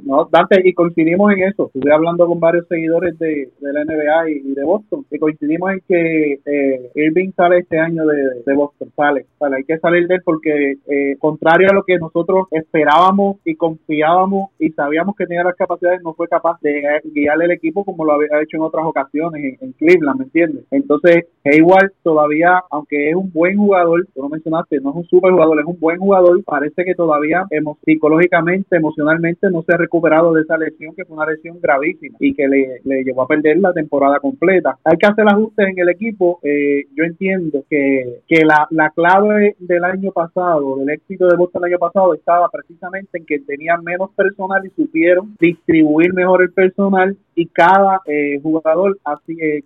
No, Dante, y coincidimos en eso. Estuve hablando con varios seguidores de, la NBA y, de Boston, y coincidimos en que eh, Irving sale este año de, de Boston, sale. Hay que salir de él porque, eh, contrario a lo que nosotros esperábamos y confiábamos y sabíamos que tenía las capacidades, no fue capaz de guiarle el equipo como lo había hecho en otras ocasiones en, Cleveland, ¿me entiendes? Entonces, Hayward todavía, aunque es un buen jugador, tú lo mencionaste, no es un super jugador, es un buen jugador, parece que todavía psicológicamente, emocionalmente no se recuperado de esa lesión, que fue una lesión gravísima y que le, le llevó a perder la temporada completa. Hay que hacer ajustes en el equipo. Eh, yo entiendo que, que la, la clave del año pasado, del éxito de Boston el año pasado, estaba precisamente en que tenían menos personal y supieron distribuir mejor el personal y cada eh, jugador así eh,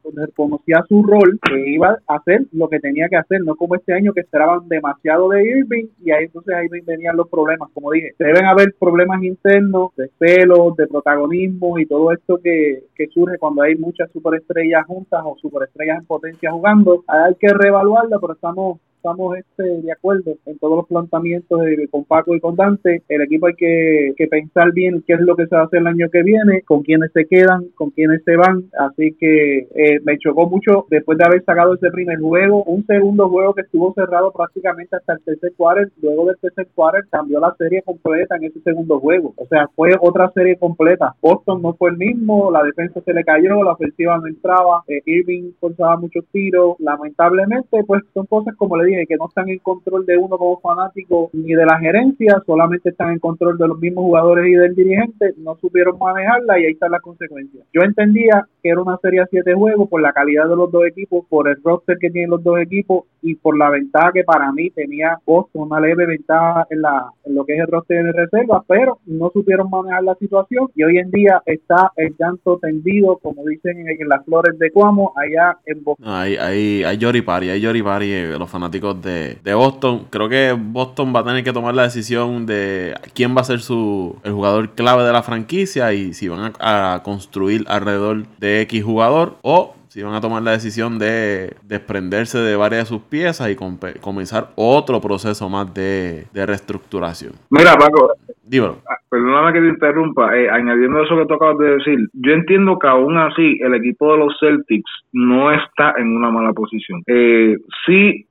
su rol que iba a hacer lo que tenía que hacer, no como este año que esperaban demasiado de Irving y ahí entonces ahí venían los problemas, como dije, deben haber problemas internos de celos, de protagonismo y todo esto que, que surge cuando hay muchas superestrellas juntas o superestrellas en potencia jugando, hay que reevaluarla, pero estamos estamos este, de acuerdo en todos los planteamientos de, con Paco y con Dante. El equipo hay que, pensar bien qué es lo que se va a hacer el año que viene, con quiénes se quedan, con quiénes se van. Así que eh, me chocó mucho después de haber sacado ese primer juego, un segundo juego que estuvo cerrado prácticamente hasta el tercer quarter. Luego del tercer quarter cambió la serie completa en ese segundo juego. O sea, fue otra serie completa. Boston no fue el mismo, la defensa se le cayó, la ofensiva no entraba, eh, Irving forzaba muchos tiros. Lamentablemente, pues son cosas como le dije que no están en control de uno como fanático ni de la gerencia, solamente están en control de los mismos jugadores y del dirigente, no supieron manejarla y ahí están las consecuencias. Yo entendía que era una serie a siete juegos por la calidad de los dos equipos, por el roster que tienen los dos equipos y por la ventaja que para mí tenía Boston, una leve ventaja en, la, lo que es el roster de reserva, pero no supieron manejar la situación y hoy en día está el llanto tendido, como dicen en, las flores de Cuamo, allá en Boston. Hay, hay Pari, hay Yori eh, los fanáticos de, Boston. Creo que Boston va a tener que tomar la decisión de quién va a ser su, el jugador clave de la franquicia y si van a, construir alrededor de X jugador o si van a tomar la decisión de desprenderse de varias de sus piezas y comenzar otro proceso más de, de reestructuración. Mira, Paco, Dímelo. Ah, perdóname que te interrumpa, eh, añadiendo eso que tú acabas de decir, yo entiendo que aún así el equipo de los Celtics no está en una mala posición. Eh, sí,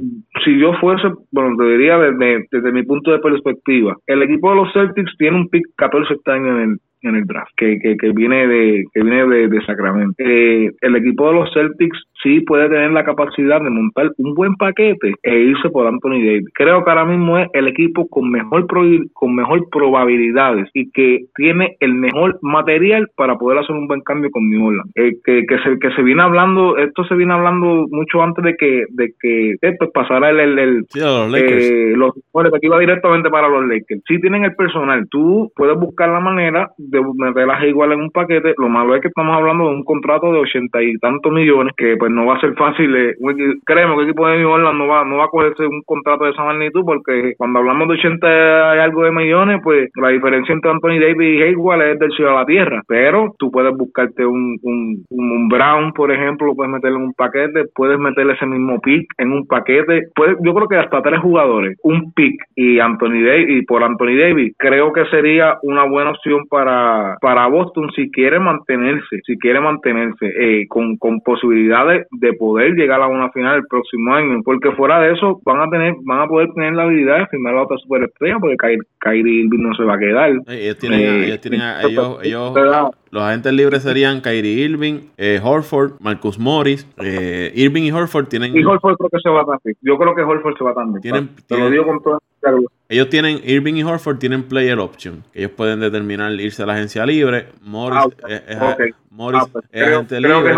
si yo fuese, bueno, te diría desde, desde mi punto de perspectiva, el equipo de los Celtics tiene un pick 14 este año en el, en el draft, que, que, que viene de que viene de, de Sacramento. Eh, el equipo de los Celtics sí puede tener la capacidad de montar un buen paquete e irse por Anthony Davis. Creo que ahora mismo es el equipo con mejor con mejor probabilidades y que tiene el mejor material para poder hacer un buen cambio con New Orleans. Eh, que, que, se, que se viene hablando, esto se viene hablando mucho antes de que de que pues, pasara el, el, el los Lakers. Eh, los, bueno, que iba directamente para los Lakers. Si tienen el personal, tú puedes buscar la manera de meterlas igual en un paquete. Lo malo es que estamos hablando de un contrato de ochenta y tantos millones que pues no va a ser fácil. Eh, creemos que el equipo de New Orleans no va, no va a cogerse un contrato de esa magnitud porque cuando hablamos de 80 y algo de millones, pues la diferencia entre Anthony Davis y Hayward es del cielo a la tierra. Pero tú puedes buscarte un, un, un, Brown, por ejemplo, lo puedes meterle en un paquete, puedes meterle ese mismo pick en un paquete. Puedes, yo creo que hasta tres jugadores, un pick y Anthony Davis y por Anthony Davis, creo que sería una buena opción para, para Boston si quiere mantenerse, si quiere mantenerse eh, con, con posibilidades de poder llegar a una final el próximo año, porque fuera de eso van a tener, van a poder tener la habilidad de firmar la otra superestrella, porque Kyrie Irving no se va a quedar. Ellos tienen, eh, ellos, tienen ellos, ellos los agentes libres serían Kyrie Irving, eh, Horford, Marcus Morris, eh, Irving y Horford tienen. Y Horford creo que se va también. Yo creo que Horford se va también. Tienen, Te lo digo con toda ellos tienen, Irving y Horford tienen player option. Ellos pueden determinar irse a la agencia libre. Morris ah, es, Morris ah, pues, agente libre.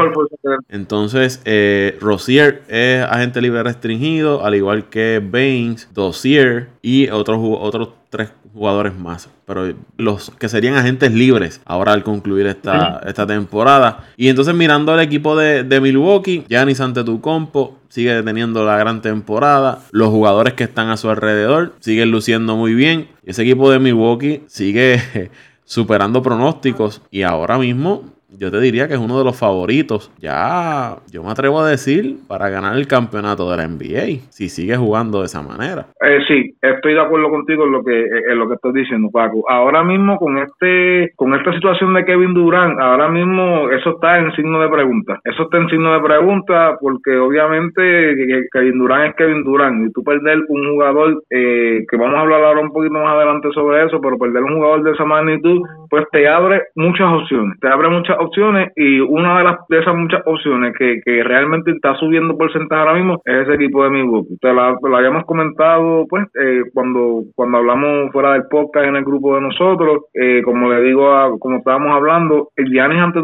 Entonces, eh, Rosier es agente libre restringido, al igual que Baines, Dossier y otros, otros tres jugadores más. Pero los que serían agentes libres ahora al concluir esta, esta temporada. Y entonces mirando al equipo de, de Milwaukee, Giannis Antetokounmpo sigue teniendo la gran temporada. Los jugadores que están a su alrededor siguen luciendo muy bien. Ese equipo de Milwaukee sigue superando pronósticos y ahora mismo yo te diría que es uno de los favoritos. Ya, yo me atrevo a decir, para ganar el campeonato de la NBA, si sigue jugando de esa manera. Eh, sí, estoy de acuerdo contigo en lo que en lo que estás diciendo, Paco. Ahora mismo con este con esta situación de Kevin Durant, ahora mismo eso está en signo de pregunta. Eso está en signo de pregunta porque obviamente Kevin Durant es Kevin Durant y tú perder un jugador eh, que vamos a hablar ahora un poquito más adelante sobre eso, pero perder un jugador de esa magnitud, pues te abre muchas opciones, te abre muchas opciones y una de las de esas muchas opciones que, que realmente está subiendo porcentaje ahora mismo es ese equipo de Milwaukee. Te la, lo habíamos comentado pues eh, cuando cuando hablamos fuera del podcast en el grupo de nosotros, eh, como le digo, a, como estábamos hablando, el Giannis ante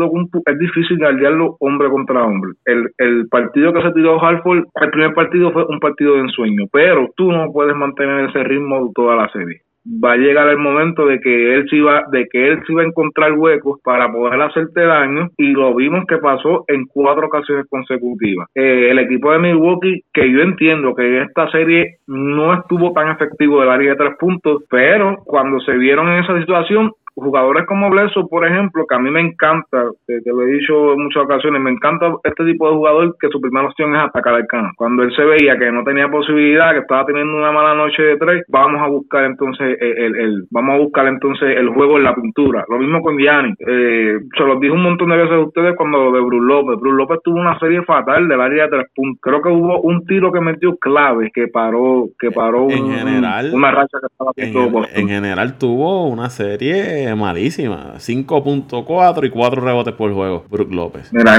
es difícil guardiarlo hombre contra hombre. El, el partido que se tiró Hartford, el primer partido fue un partido de ensueño, pero tú no puedes mantener ese ritmo toda la serie va a llegar el momento de que él se iba, de que él se iba a encontrar huecos para poder hacerte daño y lo vimos que pasó en cuatro ocasiones consecutivas. Eh, el equipo de Milwaukee, que yo entiendo que esta serie no estuvo tan efectivo del área de tres puntos, pero cuando se vieron en esa situación jugadores como Blesso, por ejemplo, que a mí me encanta, te, lo he dicho en muchas ocasiones, me encanta este tipo de jugador que su primera opción es atacar al canal. Cuando él se veía que no tenía posibilidad, que estaba teniendo una mala noche de tres, vamos a buscar entonces el, el, vamos a buscar entonces el juego en la pintura. Lo mismo con Gianni. Eh, se los dije un montón de veces a ustedes cuando lo de Bruce López. Bruce López tuvo una serie fatal del área de tres puntos. Creo que hubo un tiro que metió clave que paró, que paró en general, una racha que estaba en, en general tuvo una serie malísima. 5.4 y 4 rebotes por juego, Brook López. Mira,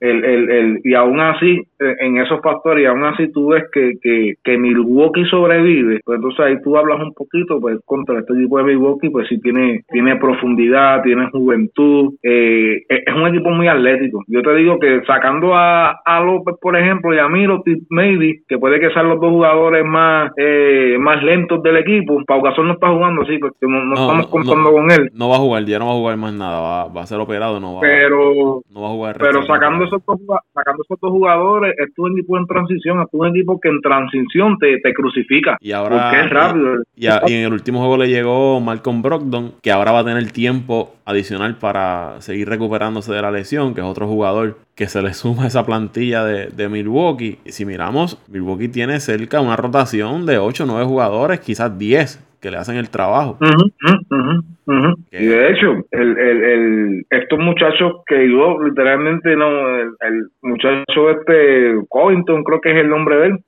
el, el, el, y aún así, eh, en esos factores, y aún así tú ves que, que, que Milwaukee sobrevive, pues entonces ahí tú hablas un poquito, pues contra este tipo de Milwaukee, pues sí tiene, tiene profundidad, tiene juventud, eh, es un equipo muy atlético. Yo te digo que sacando a, a López, por ejemplo, y a Miro, maybe, que puede que sean los dos jugadores más, eh, más lentos del equipo, Pau Gasol no está jugando así, porque no, no, estamos contando con él no va a jugar, ya no va a jugar más nada, va, va a ser operado, no va, pero, no va a jugar. Pero sacando esos, dos, sacando esos dos jugadores, es un equipo en transición, es un equipo que en transición te, te crucifica. Y ahora, porque es rápido. Y, y, en el último juego le llegó Malcolm Brogdon, que ahora va a tener tiempo adicional para seguir recuperándose de la lesión, que es otro jugador que se le suma a esa plantilla de, de Milwaukee. Y si miramos, Milwaukee tiene cerca una rotación de 8 o 9 jugadores, quizás 10 que le hacen el trabajo. Y de hecho, el, el, el, estos muchachos que yo literalmente no, el, muchacho este Covington, creo que es el nombre de él,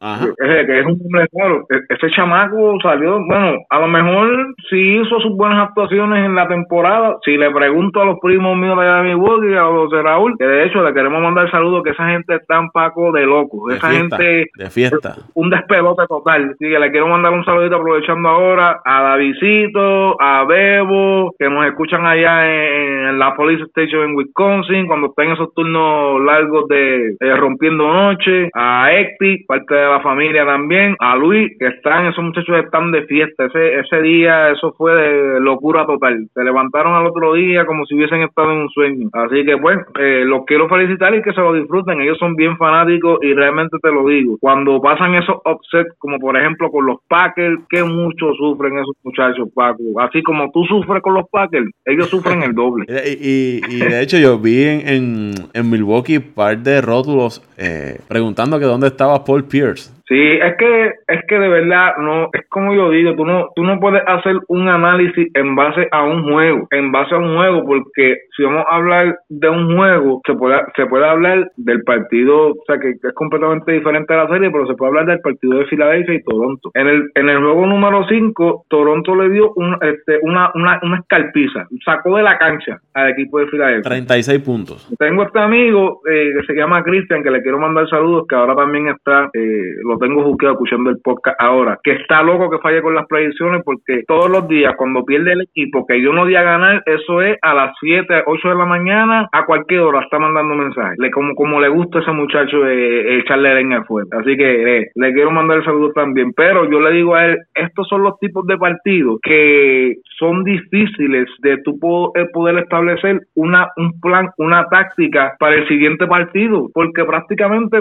que es un nombre claro. E, ese chamaco salió, bueno, a lo mejor si hizo sus buenas actuaciones en la temporada, si le pregunto a los primos míos de Milwaukee, a los de Raúl, que de hecho le queremos mandar saludos, que esa gente está en paco de locos, esa gente de fiesta, un despelote total, sí, que le quiero mandar un saludito aprovechando ahora a Davidito, a Bebo, que nos escuchan allá en, la Police Station en Wisconsin, cuando están esos turnos largos de, rompiendo noche, a Ecti, parte de la familia también, a Luis, que están, esos muchachos están de fiesta, ese, ese día eso fue de locura total, se levantaron al otro día como si hubiesen estado en un sueño, así que pues, eh, los quiero felicitar y que se lo disfruten, ellos son bien fanáticos y realmente te lo digo, cuando pasan esos offsets, como por ejemplo con los Packers, que muchos sufren esos muchachos, Paco. Así como tú sufres con los Packers, ellos sufren el doble. y, y, de hecho, yo vi en, en, Milwaukee un par de rótulos eh, preguntando que dónde estaba Paul Pierce. Sí, es que es que de verdad no es como yo digo, tú no tú no puedes hacer un análisis en base a un juego, en base a un juego porque si vamos a hablar de un juego se puede se puede hablar del partido, o sea que, es completamente diferente a la serie, pero se puede hablar del partido de Filadelfia y Toronto. En el en el juego número 5, Toronto le dio un, este, una una una escalpiza, sacó de la cancha al equipo de Filadelfia. 36 puntos. Tengo este amigo eh, que se llama Cristian que le quiero mandar saludos que ahora también está eh, tengo juzgado escuchando el podcast ahora, que está loco que falle con las predicciones porque todos los días cuando pierde el equipo que yo no di a ganar, eso es a las 7, 8 de la mañana, a cualquier hora está mandando mensajes. Le, como, como le gusta a ese muchacho eh, echarle leña al fuego. Así que eh, le quiero mandar el saludo también. Pero yo le digo a él, estos son los tipos de partidos que son difíciles de tú eh, poder establecer una, un plan, una táctica para el siguiente partido, porque prácticamente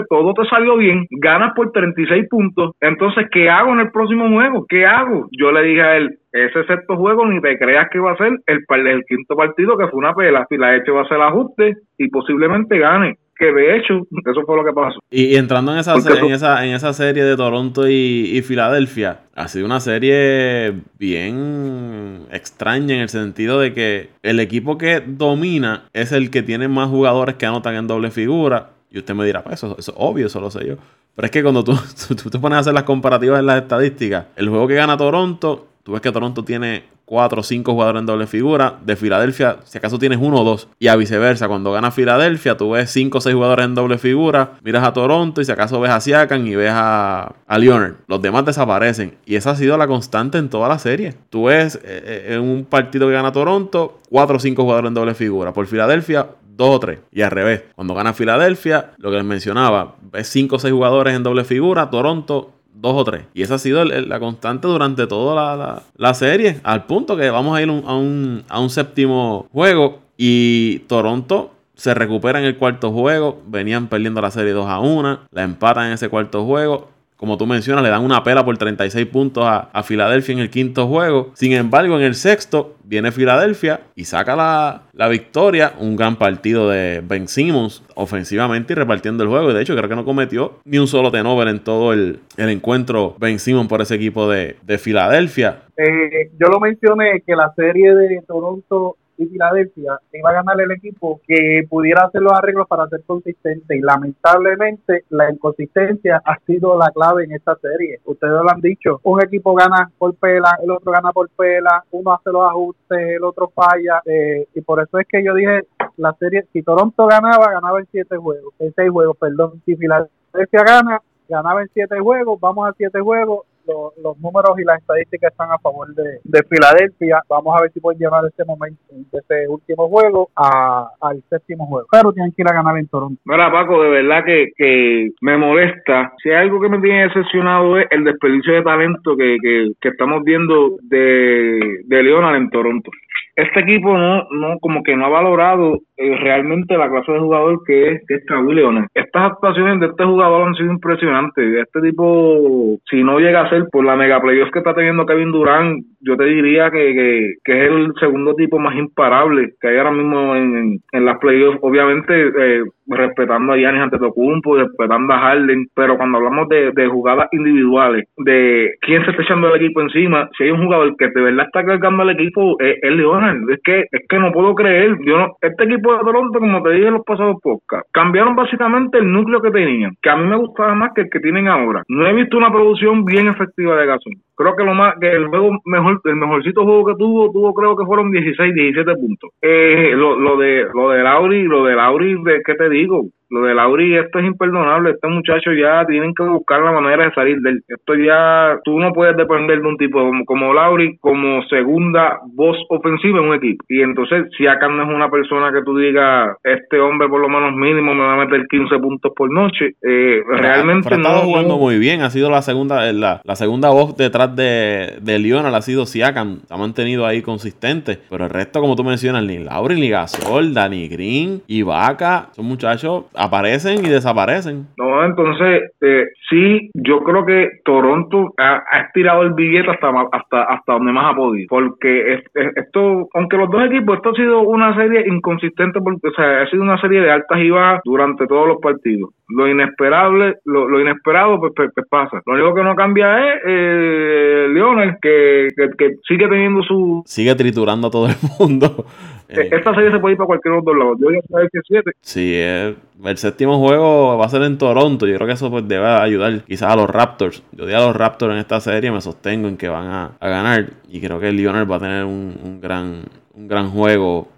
todo te salió bien, ganas por 36 puntos, entonces, ¿qué hago en el próximo juego? ¿Qué hago? Yo le dije a él, ese sexto juego ni te creas que va a ser el, el quinto partido que fue una pela. Si la hecho va a ser ajuste y posiblemente gane que de hecho eso fue lo que pasó. Y, entrando en esa, en esa, en esa serie de Toronto y, Filadelfia, ha sido una serie bien extraña en el sentido de que el equipo que domina es el que tiene más jugadores que anotan en doble figura. Y usted me dirá, pues eso, eso es obvio, eso lo sé yo. Pero es que cuando tú, tú te pones a hacer las comparativas en las estadísticas, el juego que gana Toronto, tú ves que Toronto tiene 4 o 5 jugadores en doble figura. De Filadelfia, si acaso tienes uno o dos. Y a viceversa, cuando gana Filadelfia, tú ves 5 o 6 jugadores en doble figura. Miras a Toronto y si acaso ves a Siakam y ves a, a Leonard. Los demás desaparecen. Y esa ha sido la constante en toda la serie. Tú ves eh, eh, en un partido que gana Toronto, 4 o 5 jugadores en doble figura. Por Filadelfia, 2 o 3. Y al revés, cuando gana Filadelfia, lo que les mencionaba, ves 5 o 6 jugadores en doble figura. Toronto, dos o tres. Y esa ha sido la constante durante toda la, serie. Al punto que vamos a ir a, un, a un séptimo juego. Y Toronto se recupera en el cuarto juego. Venían perdiendo la serie 2 a 1. La empatan en ese cuarto juego como tú mencionas, le dan una pela por 36 puntos a, Filadelfia en el quinto juego. Sin embargo, en el sexto viene Filadelfia y saca la, victoria. Un gran partido de Ben Simmons ofensivamente y repartiendo el juego. Y de hecho, creo que no cometió ni un solo tenover en todo el, encuentro Ben Simmons por ese equipo de, Filadelfia. Eh, yo lo mencioné que la serie de Toronto y Filadelfia iba a ganar el equipo que pudiera hacer los arreglos para ser consistente y lamentablemente la inconsistencia ha sido la clave en esta serie. Ustedes lo han dicho, un equipo gana por pela, el otro gana por pela, uno hace los ajustes, el otro falla eh, y por eso es que yo dije la serie, si Toronto ganaba, ganaba en siete juegos, en seis juegos, perdón, si Filadelfia gana, ganaba en siete juegos, vamos a siete juegos los, números y las estadísticas están a favor de, Filadelfia. Vamos a ver si pueden llevar este momento, de este último juego al séptimo juego. Pero tienen que ir a ganar en Toronto. Mira, Paco, de verdad que, que me molesta. Si hay algo que me tiene decepcionado es el desperdicio de talento que, que, que estamos viendo de, de Leonard en Toronto este equipo no, no, como que no ha valorado realmente la clase de jugador que es, que es Leonard. Estas actuaciones de este jugador han sido impresionantes. Este tipo, si no llega a ser por la mega playoff que está teniendo Kevin Durant, yo te diría que, que, es el segundo tipo más imparable que hay ahora mismo en, en, las playoffs. Obviamente, eh, respetando a Giannis Antetokounmpo, respetando a Harden, pero cuando hablamos de, de jugadas individuales, de quién se está echando el equipo encima, si hay un jugador que de verdad está cargando al equipo, es, es Leonard. Es que, es que no puedo creer. Yo no, este equipo de Toronto, como te dije en los pasados podcasts, cambiaron básicamente el núcleo que tenían, que a mí me gustaba más que el que tienen ahora. No he visto una producción bien efectiva de Gasol. Creo que lo más, que el juego mejor, el mejorcito juego que tuvo, tuvo creo que fueron 16, 17 puntos. Eh, lo, lo de, lo de Lauri, lo de Lauri, de, ¿qué te digo? Lo de Lauri, esto es imperdonable. Este muchacho ya tienen que buscar la manera de salir de Esto ya, tú no puedes depender de un tipo como, como Lauri como segunda voz ofensiva en un equipo. Y entonces, si acá no es una persona que tú digas, este hombre por lo menos mínimo me va a meter 15 puntos por noche, eh, realmente no. Ha estado jugando muy bien. Ha sido la segunda, la, la segunda voz detrás de, de Lionel, ha sido Siakam. Ha mantenido ahí consistente. Pero el resto, como tú mencionas, ni Lauri, ni Gasol, Danny Green, Ibaka, son muchachos aparecen y desaparecen. No, entonces, eh, sí, yo creo que Toronto ha, estirado el billete hasta, hasta, hasta donde más ha podido. Porque esto, aunque los dos equipos, esto ha sido una serie inconsistente, porque, o sea, ha sido una serie de altas y bajas durante todos los partidos. Lo inesperable, lo, inesperado, pues, pues, pues, pasa. Lo único que no cambia es eh, Leonel, que, que, sigue teniendo su... Sigue triturando a todo el mundo. Eh, esta serie se puede ir para cualquier otro lado. Yo ya sabía que siete. Sí, el, séptimo juego va a ser en Toronto. Yo creo que eso pues, debe ayudar quizás a los Raptors. Yo digo a los Raptors en esta serie me sostengo en que van a, ganar. Y creo que Lionel va a tener un, un gran, un gran juego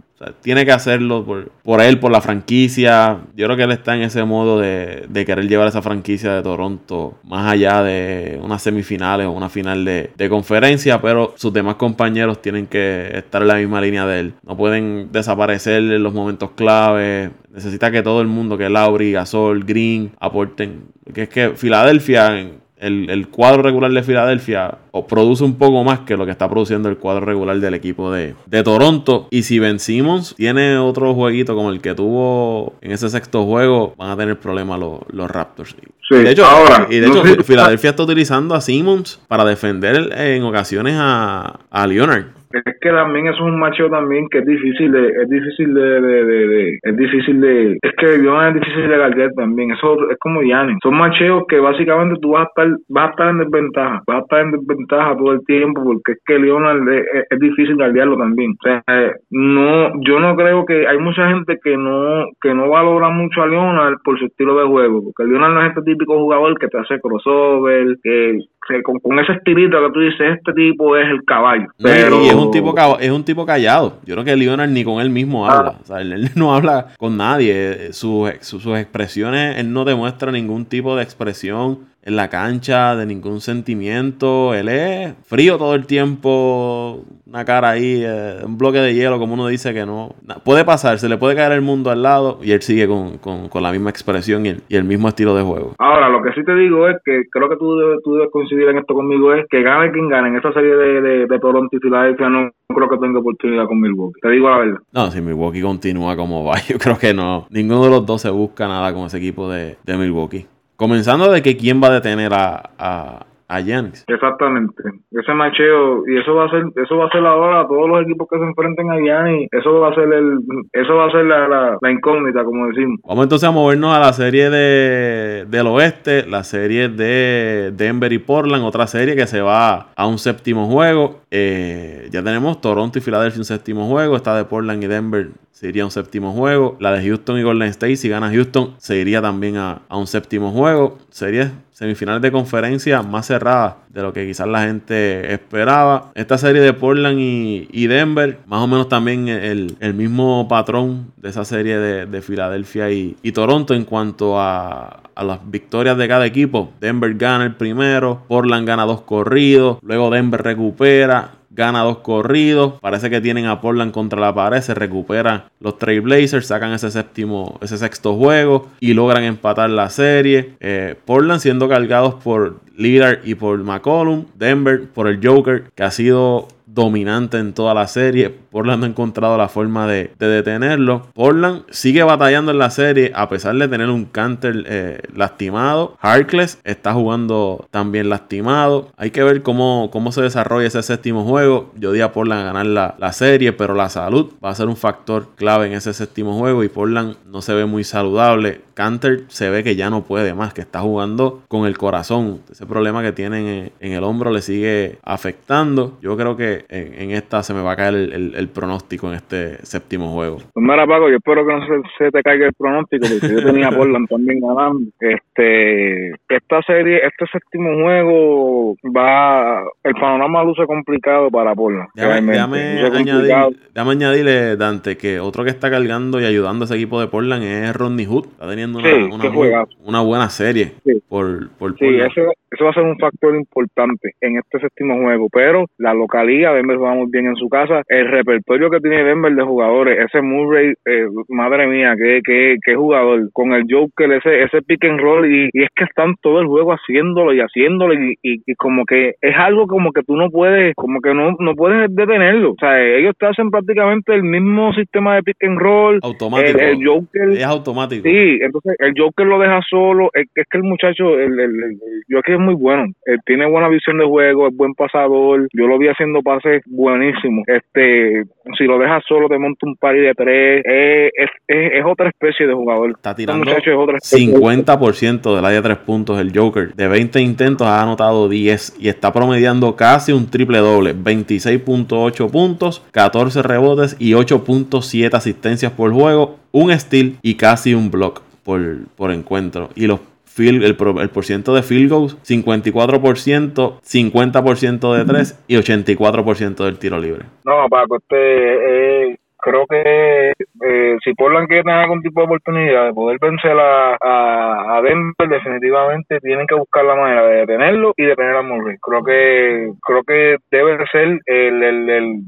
tiene que hacerlo por, por, él, por la franquicia. Yo creo que él está en ese modo de, de, querer llevar esa franquicia de Toronto más allá de unas semifinales o una final de, de, conferencia, pero sus demás compañeros tienen que estar en la misma línea de él. No pueden desaparecer en los momentos clave. Necesita que todo el mundo, que Lauri, Gasol, Green, aporten. Que es que Filadelfia el, cuadro regular de Filadelfia o produce un poco más que lo que está produciendo el cuadro regular del equipo de, Toronto. Y si Ben Simmons tiene otro jueguito como el que tuvo en ese sexto juego, van a tener problemas los, los Raptors. de hecho, y de hecho Filadelfia está utilizando a Simmons para defender en ocasiones a, a Leonard. Es que también eso es un macho también que es difícil de, es difícil de, de, de, es difícil de, es que Leonard es difícil de guardar también, eso es como Yanni, son macheos que básicamente tú vas a estar, vas a estar en desventaja, vas a estar en desventaja todo el tiempo porque es que Leonard es, es difícil guardarlo también, o sea, no, yo no creo que, hay mucha gente que no, que no valora mucho a Leonard por su estilo de juego, porque Leonard no es este típico jugador que te hace crossover, que con, ese estilito que tú dices, este tipo es el caballo. Pero... Y es un tipo es un tipo callado. Yo creo que Leonard ni con él mismo ah. habla. O sea, él, no habla con nadie. Sus, sus, sus expresiones, él no demuestra ningún tipo de expresión en la cancha, de ningún sentimiento. Él es frío todo el tiempo, una cara ahí, eh, un bloque de hielo, como uno dice que no. Puede pasar, se le puede caer el mundo al lado y él sigue con, con, la misma expresión y el, mismo estilo de juego. Ahora, lo que sí te digo es que creo que tú debes, tú debes coincidir en esto conmigo, es que gane quien gane en esta serie de, de, de Toronto y Filadelfia, no creo que tenga oportunidad con Milwaukee. Te digo la verdad. No, si Milwaukee continúa como va, yo creo que no. Ninguno de los dos se busca nada con ese equipo de, de Milwaukee. Comenzando de que quién va a detener a, a, a Exactamente. Ese macheo, y eso va a ser, eso va a ser ahora todos los equipos que se enfrenten a Giannis, eso va a ser el, eso va a ser la, la, incógnita, como decimos. Vamos entonces a movernos a la serie de, del oeste, la serie de Denver y Portland, otra serie que se va a un séptimo juego. Eh, ya tenemos Toronto y Filadelfia un séptimo juego, está de Portland y Denver se iría a un séptimo juego. La de Houston y Golden State, si gana Houston, se iría también a, un séptimo juego. Sería semifinales de conferencia más cerradas de lo que quizás la gente esperaba. Esta serie de Portland y, Denver, más o menos también el, mismo patrón de esa serie de, Filadelfia y, Toronto en cuanto a, a las victorias de cada equipo. Denver gana el primero, Portland gana dos corridos, luego Denver recupera, gana dos corridos. Parece que tienen a Portland contra la pared. Se recuperan los Trailblazers, sacan ese séptimo, ese sexto juego y logran empatar la serie. Eh, Portland siendo cargados por Lillard y por McCollum. Denver por el Joker, que ha sido dominante en toda la serie. Portland ha encontrado la forma de, detenerlo. Portland sigue batallando en la serie a pesar de tener un Canter eh, lastimado. Harkless está jugando también lastimado. Hay que ver cómo, se desarrolla ese séptimo juego. Yo di a Portland a ganar la, serie, pero la salud va a ser un factor clave en ese séptimo juego y Portland no se ve muy saludable. Canter se ve que ya no puede más, que está jugando con el corazón. Ese problema que tiene en el hombro le sigue afectando. Yo creo que en, esta se me va a caer el, pronóstico en este séptimo juego. Pues mira, Paco, yo espero que no se, te caiga el pronóstico, porque yo tenía Portland también ganando. Este, esta serie, este séptimo juego va, el panorama luce complicado para Portland. Déjame, añadir, añadirle, Dante, que otro que está cargando y ayudando a ese equipo de Portland es Rodney Hood. Está teniendo una, una, buena serie por, por Portland. Eso, eso va a ser un factor importante en este séptimo juego, pero la localidad Denver va muy bien en su casa. El repertorio que tiene Denver de jugadores, ese Murray, eh, madre mía, qué, qué, qué jugador. Con el Joker, ese, ese pick and roll, y, y es que están todo el juego haciéndolo y haciéndolo, y, y, como que es algo como que tú no puedes, como que no, no puedes detenerlo. O sea, ellos te hacen prácticamente el mismo sistema de pick and roll. Automático. El, Joker. Es automático. Sí, entonces el Joker lo deja solo. Es, que el muchacho, el, el, el Joker es muy bueno. Él tiene buena visión de juego, es buen pasador. Yo lo vi haciendo pases buenísimo. Este, si lo dejas solo, te monta un par de tres. es, es, otra especie de jugador. Está este tirando 50% del área de tres puntos el Joker. De 20 intentos ha anotado 10 y está promediando casi un triple doble. 26.8 puntos, 14 rebotes y 8.7 asistencias por juego, un steal y casi un block por, por encuentro. Y los el, el por ciento de field goals, 54%, 50% de 3 y 84% del tiro libre. No, Paco, este, eh, creo que eh, si Portland quiere tener algún tipo de oportunidad de poder vencer a, a, Denver, definitivamente tienen que buscar la manera de detenerlo y detener a Murray. Creo que creo que debe ser el, el, el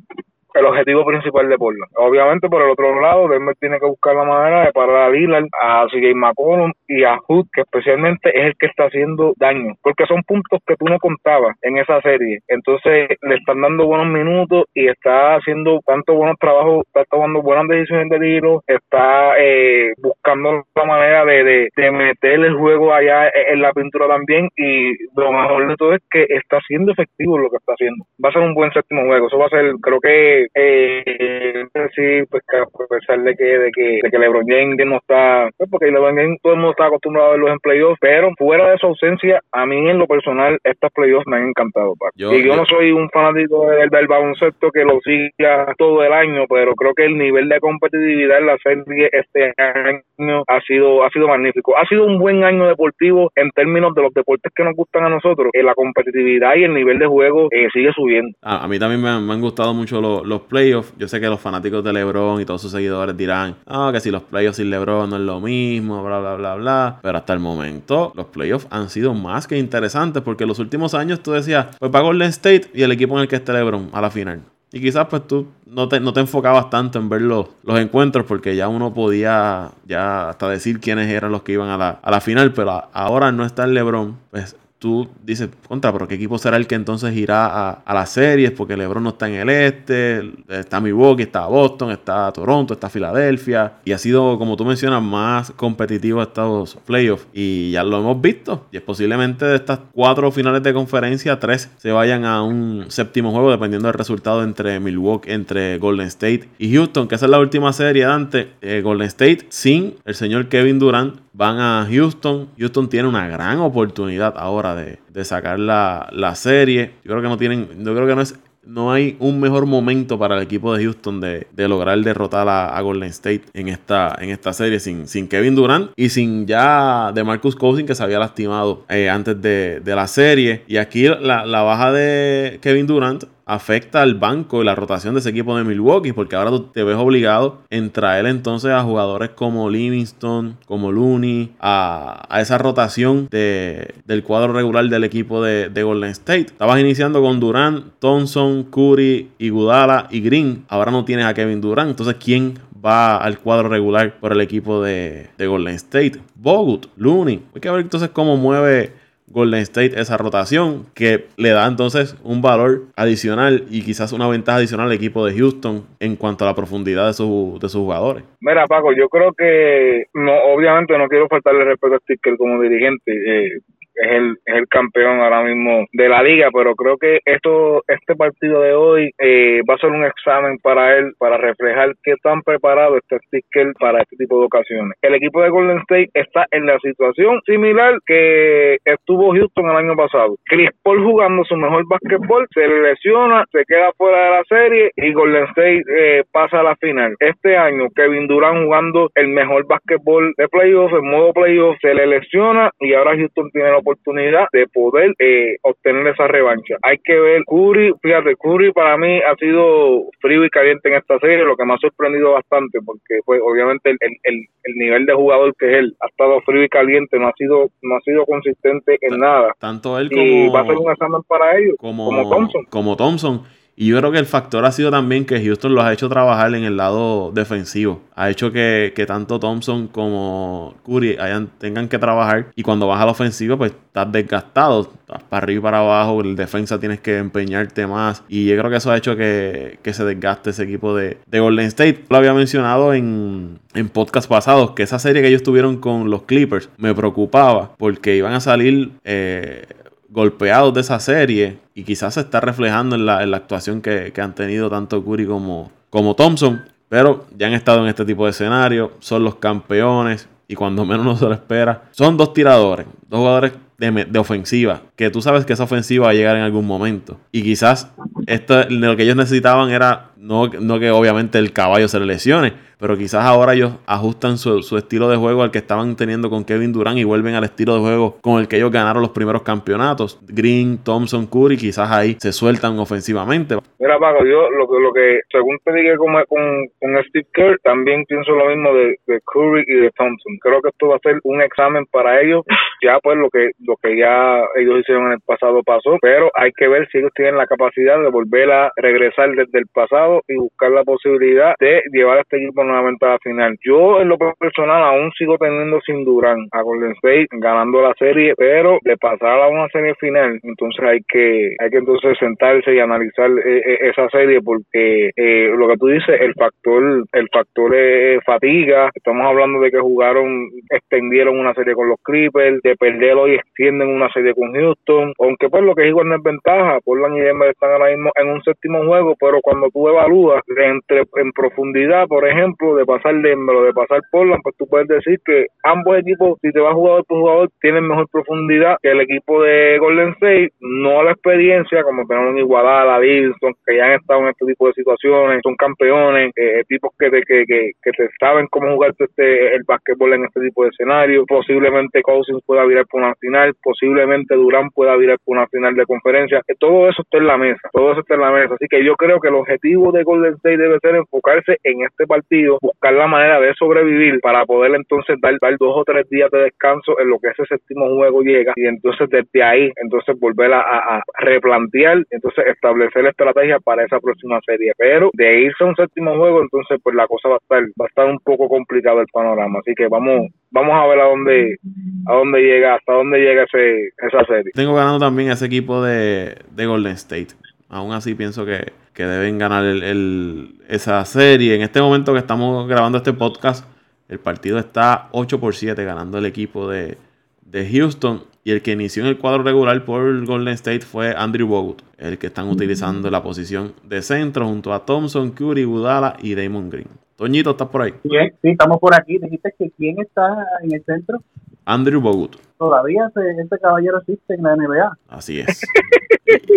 el objetivo principal de Portland. Obviamente, por el otro lado, Denver tiene que buscar la manera de parar a Lillard, a CJ McCollum y a Hood, que especialmente es el que está haciendo daño, porque son puntos que tú no contabas en esa serie. Entonces, le están dando buenos minutos y está haciendo tanto buenos trabajos, está tomando buenas decisiones de tiro, está eh, buscando la manera de, de, meter el juego allá en la pintura también y lo mejor de todo es que está siendo efectivo lo que está haciendo. Va a ser un buen séptimo juego, eso va a ser, creo que eh, sí, pues a pesar de que, de que, de que LeBron James no está, pues porque LeBron James todo el mundo está acostumbrado a verlos en playoffs, pero fuera de su ausencia, a mí en lo personal, estos playoffs me han encantado. y yo, no soy un fanático del, del baloncesto que lo siga todo el año, pero creo que el nivel de competitividad en la serie este año ha sido, ha sido magnífico. Ha sido un buen año deportivo en términos de los deportes que nos gustan a nosotros. Eh, la competitividad y el nivel de juego eh, sigue subiendo. a mí también me han, gustado mucho los, playoffs. Yo sé que los fanáticos de LeBron y todos sus seguidores dirán, ah, que si los playoffs sin LeBron no es lo mismo, bla, bla, bla, bla. Pero hasta el momento, los playoffs han sido más que interesantes porque los últimos años tú decías, pues para Golden State y el equipo en el que esté LeBron a la final. Y quizás pues tú no te, no te enfocabas tanto en ver los, encuentros porque ya uno podía ya hasta decir quiénes eran los que iban a la, a la final, pero ahora no está el LeBron, pues tú dices, contra, pero ¿qué equipo será el que entonces irá a, a las series? Porque LeBron no está en el este, está Milwaukee, está Boston, está Toronto, está Filadelfia. Y ha sido, como tú mencionas, más competitivo estos playoffs. Y ya lo hemos visto. Y es posiblemente de estas cuatro finales de conferencia, tres se vayan a un séptimo juego, dependiendo del resultado entre Milwaukee, entre Golden State y Houston, que esa es la última serie Dante. Eh, Golden State sin el señor Kevin Durant van a Houston. Houston tiene una gran oportunidad ahora de, sacar la, serie. Yo creo que no tienen, yo creo que no es no hay un mejor momento para el equipo de Houston de, lograr derrotar a, Golden State en esta, en esta serie sin, sin Kevin Durant y sin ya de Marcus Cousins que se había lastimado eh, antes de, la serie. Y aquí la, la baja de Kevin Durant afecta al banco y la rotación de ese equipo de Milwaukee, porque ahora tú te ves obligado en traer entonces a jugadores como Livingston, como Looney, a, esa rotación de, del cuadro regular del equipo de, Golden State. Estabas iniciando con Durant, Thompson, Curry, Igudala y Green. Ahora no tienes a Kevin Durant. Entonces, ¿quién va al cuadro regular por el equipo de, de Golden State? Bogut, Looney. Hay que ver entonces cómo mueve Golden State esa rotación que le da entonces un valor adicional y quizás una ventaja adicional al equipo de Houston en cuanto a la profundidad de, su, de sus jugadores. Mira, Paco, yo creo que no, obviamente no quiero faltarle respeto a Sticker como dirigente. Eh, es el, es el campeón ahora mismo de la liga, pero creo que esto este partido de hoy eh, va a ser un examen para él para reflejar qué tan preparado está Sticker para este tipo de ocasiones. El equipo de Golden State está en la situación similar que estuvo Houston el año pasado. Chris Paul jugando su mejor básquetbol, se lesiona, se queda fuera de la serie y Golden State eh, pasa a la final. Este año Kevin Durant jugando el mejor básquetbol de playoffs, en modo playoff, se le lesiona y ahora Houston tiene la oportunidad de poder eh, obtener esa revancha. Hay que ver, Curry, fíjate, Curry para mí ha sido frío y caliente en esta serie, lo que me ha sorprendido bastante, porque pues obviamente el, el, el, nivel de jugador que es él ha estado frío y caliente, no ha sido, no ha sido consistente en nada. Tanto él como... Y va a ser un examen para ellos, como, como Thompson. Como Thompson. Y yo creo que el factor ha sido también que Houston los ha hecho trabajar en el lado defensivo. Ha hecho que, tanto Thompson como Curry hayan, tengan que trabajar. Y cuando vas a la ofensiva, pues estás desgastado. Estás para arriba y para abajo. El defensa tienes que empeñarte más. Y yo creo que eso ha hecho que, se desgaste ese equipo de, Golden State. Lo había mencionado en, en podcast pasados que esa serie que ellos tuvieron con los Clippers me preocupaba porque iban a salir eh, golpeados de esa serie y quizás se está reflejando en la, actuación que, han tenido tanto Curry como, como Thompson. Pero ya han estado en este tipo de escenario, son los campeones y cuando menos uno se lo espera, son dos tiradores, dos jugadores de, ofensiva, que tú sabes que esa ofensiva va a llegar en algún momento. Y quizás esto, lo que ellos necesitaban era no, no que obviamente el caballo se le lesione, pero quizás ahora ellos ajustan su, su, estilo de juego al que estaban teniendo con Kevin Durant y vuelven al estilo de juego con el que ellos ganaron los primeros campeonatos. Green, Thompson, Curry, quizás ahí se sueltan ofensivamente. Mira, Paco, yo lo que, lo que según te dije con, con, con Steve Kerr, también pienso lo mismo de, de, Curry y de Thompson. Creo que esto va a ser un examen para ellos. Ya pues lo que, lo que ya ellos hicieron en el pasado pasó, pero hay que ver si ellos tienen la capacidad de volver a regresar desde el pasado y buscar la posibilidad de llevar a este equipo nuevamente a la final. Yo en lo personal aún sigo teniendo sin Durán a Golden State ganando la serie, pero de pasar a una serie final, entonces hay que hay que entonces sentarse y analizar eh, eh, esa serie porque eh, lo que tú dices, el factor el factor es fatiga, estamos hablando de que jugaron, extendieron una serie con los Clippers, de perder hoy extienden una serie con Houston, aunque pues lo que es igual no es ventaja, Portland y Denver están ahora mismo en un séptimo juego, pero cuando tú evalúas entre en profundidad, por ejemplo, de pasar Denver de pasar Portland, pues tú puedes decir que ambos equipos, si te vas jugador por jugador, tienen mejor profundidad que el equipo de Golden State, no la experiencia, como tenemos en Iguadala, Wilson, que ya han estado en este tipo de situaciones, son campeones, eh, tipos que te, que, que, que te saben cómo jugar este, el básquetbol en este tipo de escenario, posiblemente Cousins pueda virar por una final, posiblemente Durán pueda virar por una final de conferencia, todo eso está en la mesa, todo eso está en la mesa, así que yo creo que el objetivo de Golden State debe ser enfocarse en este partido, buscar la manera de sobrevivir para poder entonces dar, dar dos o tres días de descanso en lo que ese séptimo juego llega y entonces desde ahí entonces volver a, replantear, entonces establecer la estrategia para esa próxima serie, pero de irse a un séptimo juego entonces pues la cosa va a estar va a estar un poco complicado el panorama, así que vamos vamos a ver a dónde a dónde llega hasta dónde llega ese, esa serie. Tengo ganando también ese equipo de, de Golden State. Aún así pienso que, que deben ganar el, el, esa serie. En este momento que estamos grabando este podcast, el partido está 8 por 7 ganando el equipo de, de Houston. Y el que inició en el cuadro regular por Golden State fue Andrew Bogut, el que están utilizando la posición de centro junto a Thompson, Curry, Budala y Damon Green. Toñito, ¿estás por ahí? Sí, sí, estamos por aquí. Dijiste que quién está en el centro. Andrew Bogut. Todavía ese, ese caballero existe en la NBA. Así es.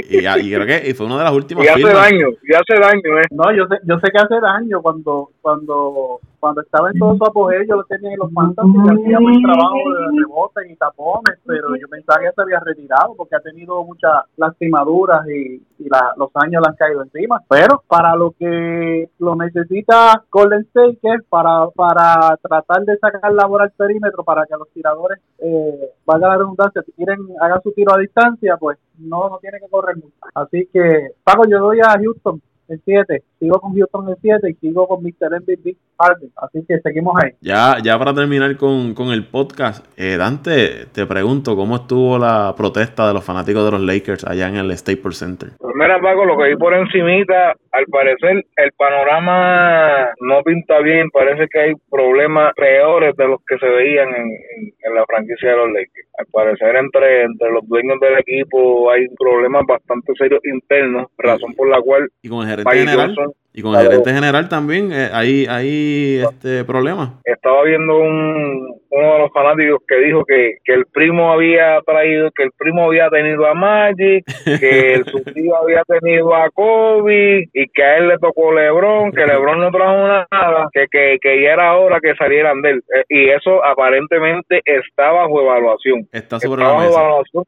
y, y, y, creo que fue una de las últimas y hace firmas. daño, y hace daño, eh. No, yo sé, yo sé que hace daño cuando, cuando, cuando estaba en todo su apogeo, yo lo tenía en los fantasy y hacía buen trabajo de rebotes y tapones, pero yo pensaba que ya se había retirado porque ha tenido muchas lastimaduras y, y la, los años le han caído encima. Pero para lo que lo necesita Golden State, que es para, para tratar de sacar la bola al perímetro para que los tiradores, eh, valga la redundancia, si quieren hagan su tiro a distancia, pues no, no tiene que correr mucho. Así que, Paco, yo doy a Houston el 7, sigo con Houston el 7 y sigo con Mr. MVP Harden. Así que seguimos ahí. Ya, ya para terminar con, con el podcast, eh, Dante, te pregunto, ¿cómo estuvo la protesta de los fanáticos de los Lakers allá en el Staples Center? Pues mira, Paco, lo que vi por encimita, al parecer el panorama no pinta bien, parece que hay problemas peores de los que se veían en, en, en la franquicia de los Lakers. Al parecer entre, entre los dueños del equipo hay problemas bastante serios internos, razón por la cual... Y con el gerente general... Johnson, y con el gerente general también eh, hay, hay este problema. Estaba viendo un, uno de los fanáticos que dijo que, que el primo había traído, que el primo había tenido a Magic, que el, su tío había tenido a Kobe y que a él le tocó LeBron, que LeBron no trajo nada, que, que, que ya era hora que salieran de él. Y eso aparentemente está bajo evaluación. Está sobre está la mesa. Evaluación.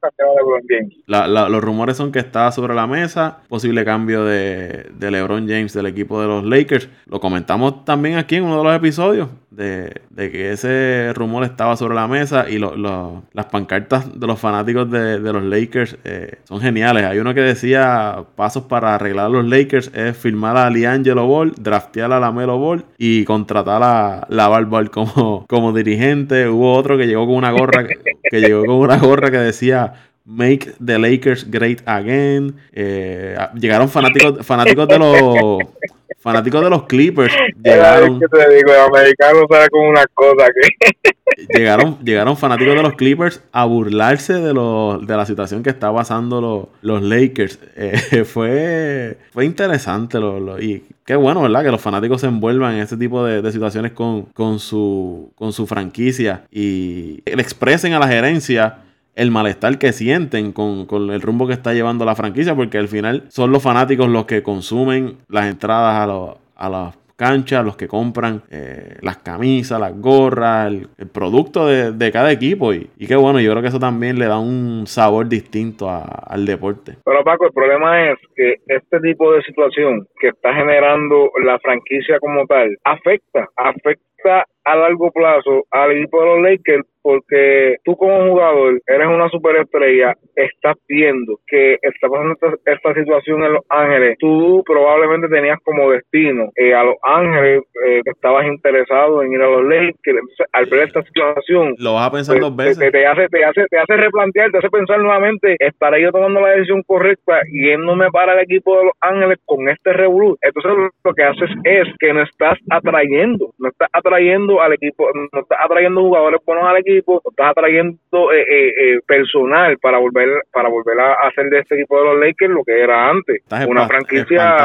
La, la, los rumores son que está sobre la mesa, posible cambio de, de LeBron James del equipo de los Lakers. Lo comentamos también aquí en uno de los episodios de, de que ese rumor estaba sobre la mesa y lo, las pancartas de los fanáticos de, de los Lakers eh, son geniales. Hay uno que decía pasos para arreglar a los Lakers es firmar a Liangelo Ball, draftear a Lamelo Ball y contratar a Lavar Ball como, como dirigente. Hubo otro que llegó con una gorra que llegó con una gorra que decía Make the Lakers Great Again. Eh, llegaron fanáticos, fanáticos de los fanáticos de los Clippers. Llegaron, ¿Qué te digo? El americano sabe con una cosa que. llegaron, llegaron fanáticos de los Clippers a burlarse de, lo, de la situación que está pasando los, los Lakers. Eh, fue, fue interesante lo, lo, y qué bueno, ¿verdad? Que los fanáticos se envuelvan en este tipo de, de situaciones con, con, su, con su franquicia y le expresen a la gerencia el malestar que sienten con, con, el rumbo que está llevando la franquicia, porque al final son los fanáticos los que consumen las entradas a, los, a las canchas, los que compran eh, las camisas, las gorras, el, producto de, cada equipo. Y, y qué bueno, yo creo que eso también le da un sabor distinto al deporte. Pero Paco, el problema es que este tipo de situación que está generando la franquicia como tal afecta, afecta a largo plazo al equipo de los Lakers porque tú como jugador eres una superestrella, estás viendo que está pasando esta, situación en Los Ángeles, tú probablemente tenías como destino eh, a Los Ángeles, eh, estabas interesado en ir a los Lakers, al ver esta situación, lo vas a pensar pues, dos veces. Te, hace, te, hace, te hace replantear, te hace pensar nuevamente, ¿estaré yo tomando la decisión correcta yéndome para el equipo de Los Ángeles con este revolú? Entonces lo que haces es que no estás atrayendo, no estás atrayendo al equipo, no estás atrayendo jugadores buenos al equipo, estás atrayendo eh, eh, eh, personal para volver para volver a hacer de este equipo de los Lakers lo que era antes, una franquicia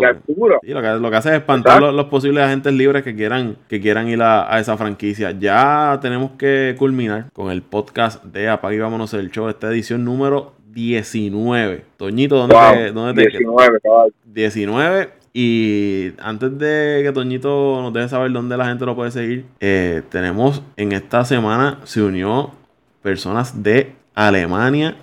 de altura. Y lo que, lo que hace es espantar los, posibles agentes libres que quieran que quieran ir a, esa franquicia. Ya tenemos que culminar con el podcast de Apague y Vámonos el Show, esta edición número 19. Toñito, ¿dónde, te, dónde 19, 19. Y antes de que Toñito nos deje saber dónde la gente lo puede seguir, eh, tenemos en esta semana se unió personas de Alemania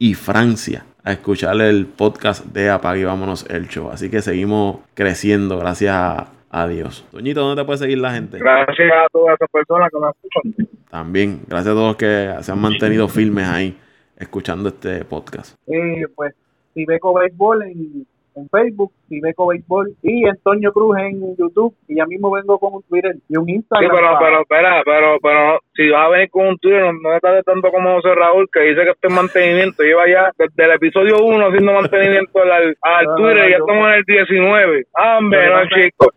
y Francia a escuchar el podcast de Apague y Vámonos el Show. Así que seguimos creciendo, gracias a, Dios. Toñito, ¿dónde te puede seguir la gente? Gracias a todas esas personas que nos escuchan. También, gracias a todos que se han mantenido firmes ahí escuchando este podcast. Eh, pues, si Beco Béisbol en en Facebook, Beco Béisbol y Antonio Cruz en YouTube y ya mismo vengo con un Twitter y un Instagram. Sí, pero, pero, espera, pero, pero si vas a venir con un Twitter, no, estás de tanto como José Raúl, que dice que este mantenimiento lleva ya desde el episodio 1 haciendo mantenimiento al, al Twitter y ya estamos en el 19. ¡Hombre, no, chico!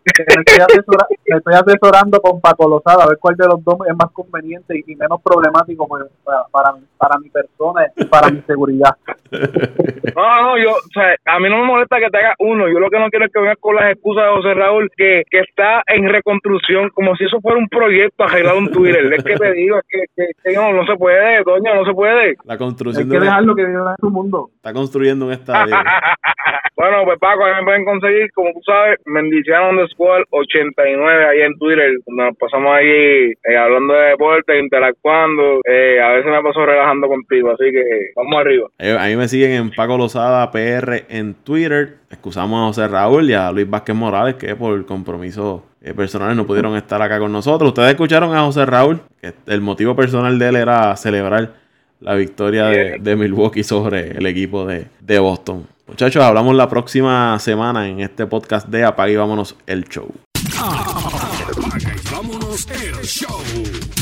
Me estoy, asesorando con Paco Lozada a ver cuál de los dos es más conveniente y menos problemático para, para, para mi persona y para mi seguridad. No, no, yo, o sea, a mí no me molesta que te haga uno. Yo lo que no quiero es que vengas con las excusas de José Raúl, que, que está en reconstrucción, como si eso fuera un proyecto arreglado en Twitter. es que te digo, que, que, no, no se puede, doña, no se puede. La construcción Hay que dejarlo que viva en su mundo. Está construyendo un estadio. bueno, pues Paco, a mí me pueden conseguir, como tú sabes, Mendición Squad 89 ahí en Twitter, donde nos pasamos ahí eh, hablando de deporte, interactuando. Eh, a veces me paso relajando contigo, así que vamos arriba. A mí me siguen en Paco Lozada PR en Twitter. Excusamos a José Raúl y a Luis Vázquez Morales, que por compromiso eh, personales no pudieron estar acá con nosotros. Ustedes escucharon a José Raúl, que el motivo personal de él era celebrar la victoria de, Milwaukee sobre el equipo de, de, Boston. Muchachos, hablamos la próxima semana en este podcast de Apague y Vámonos el Show. Apaga y vámonos el show.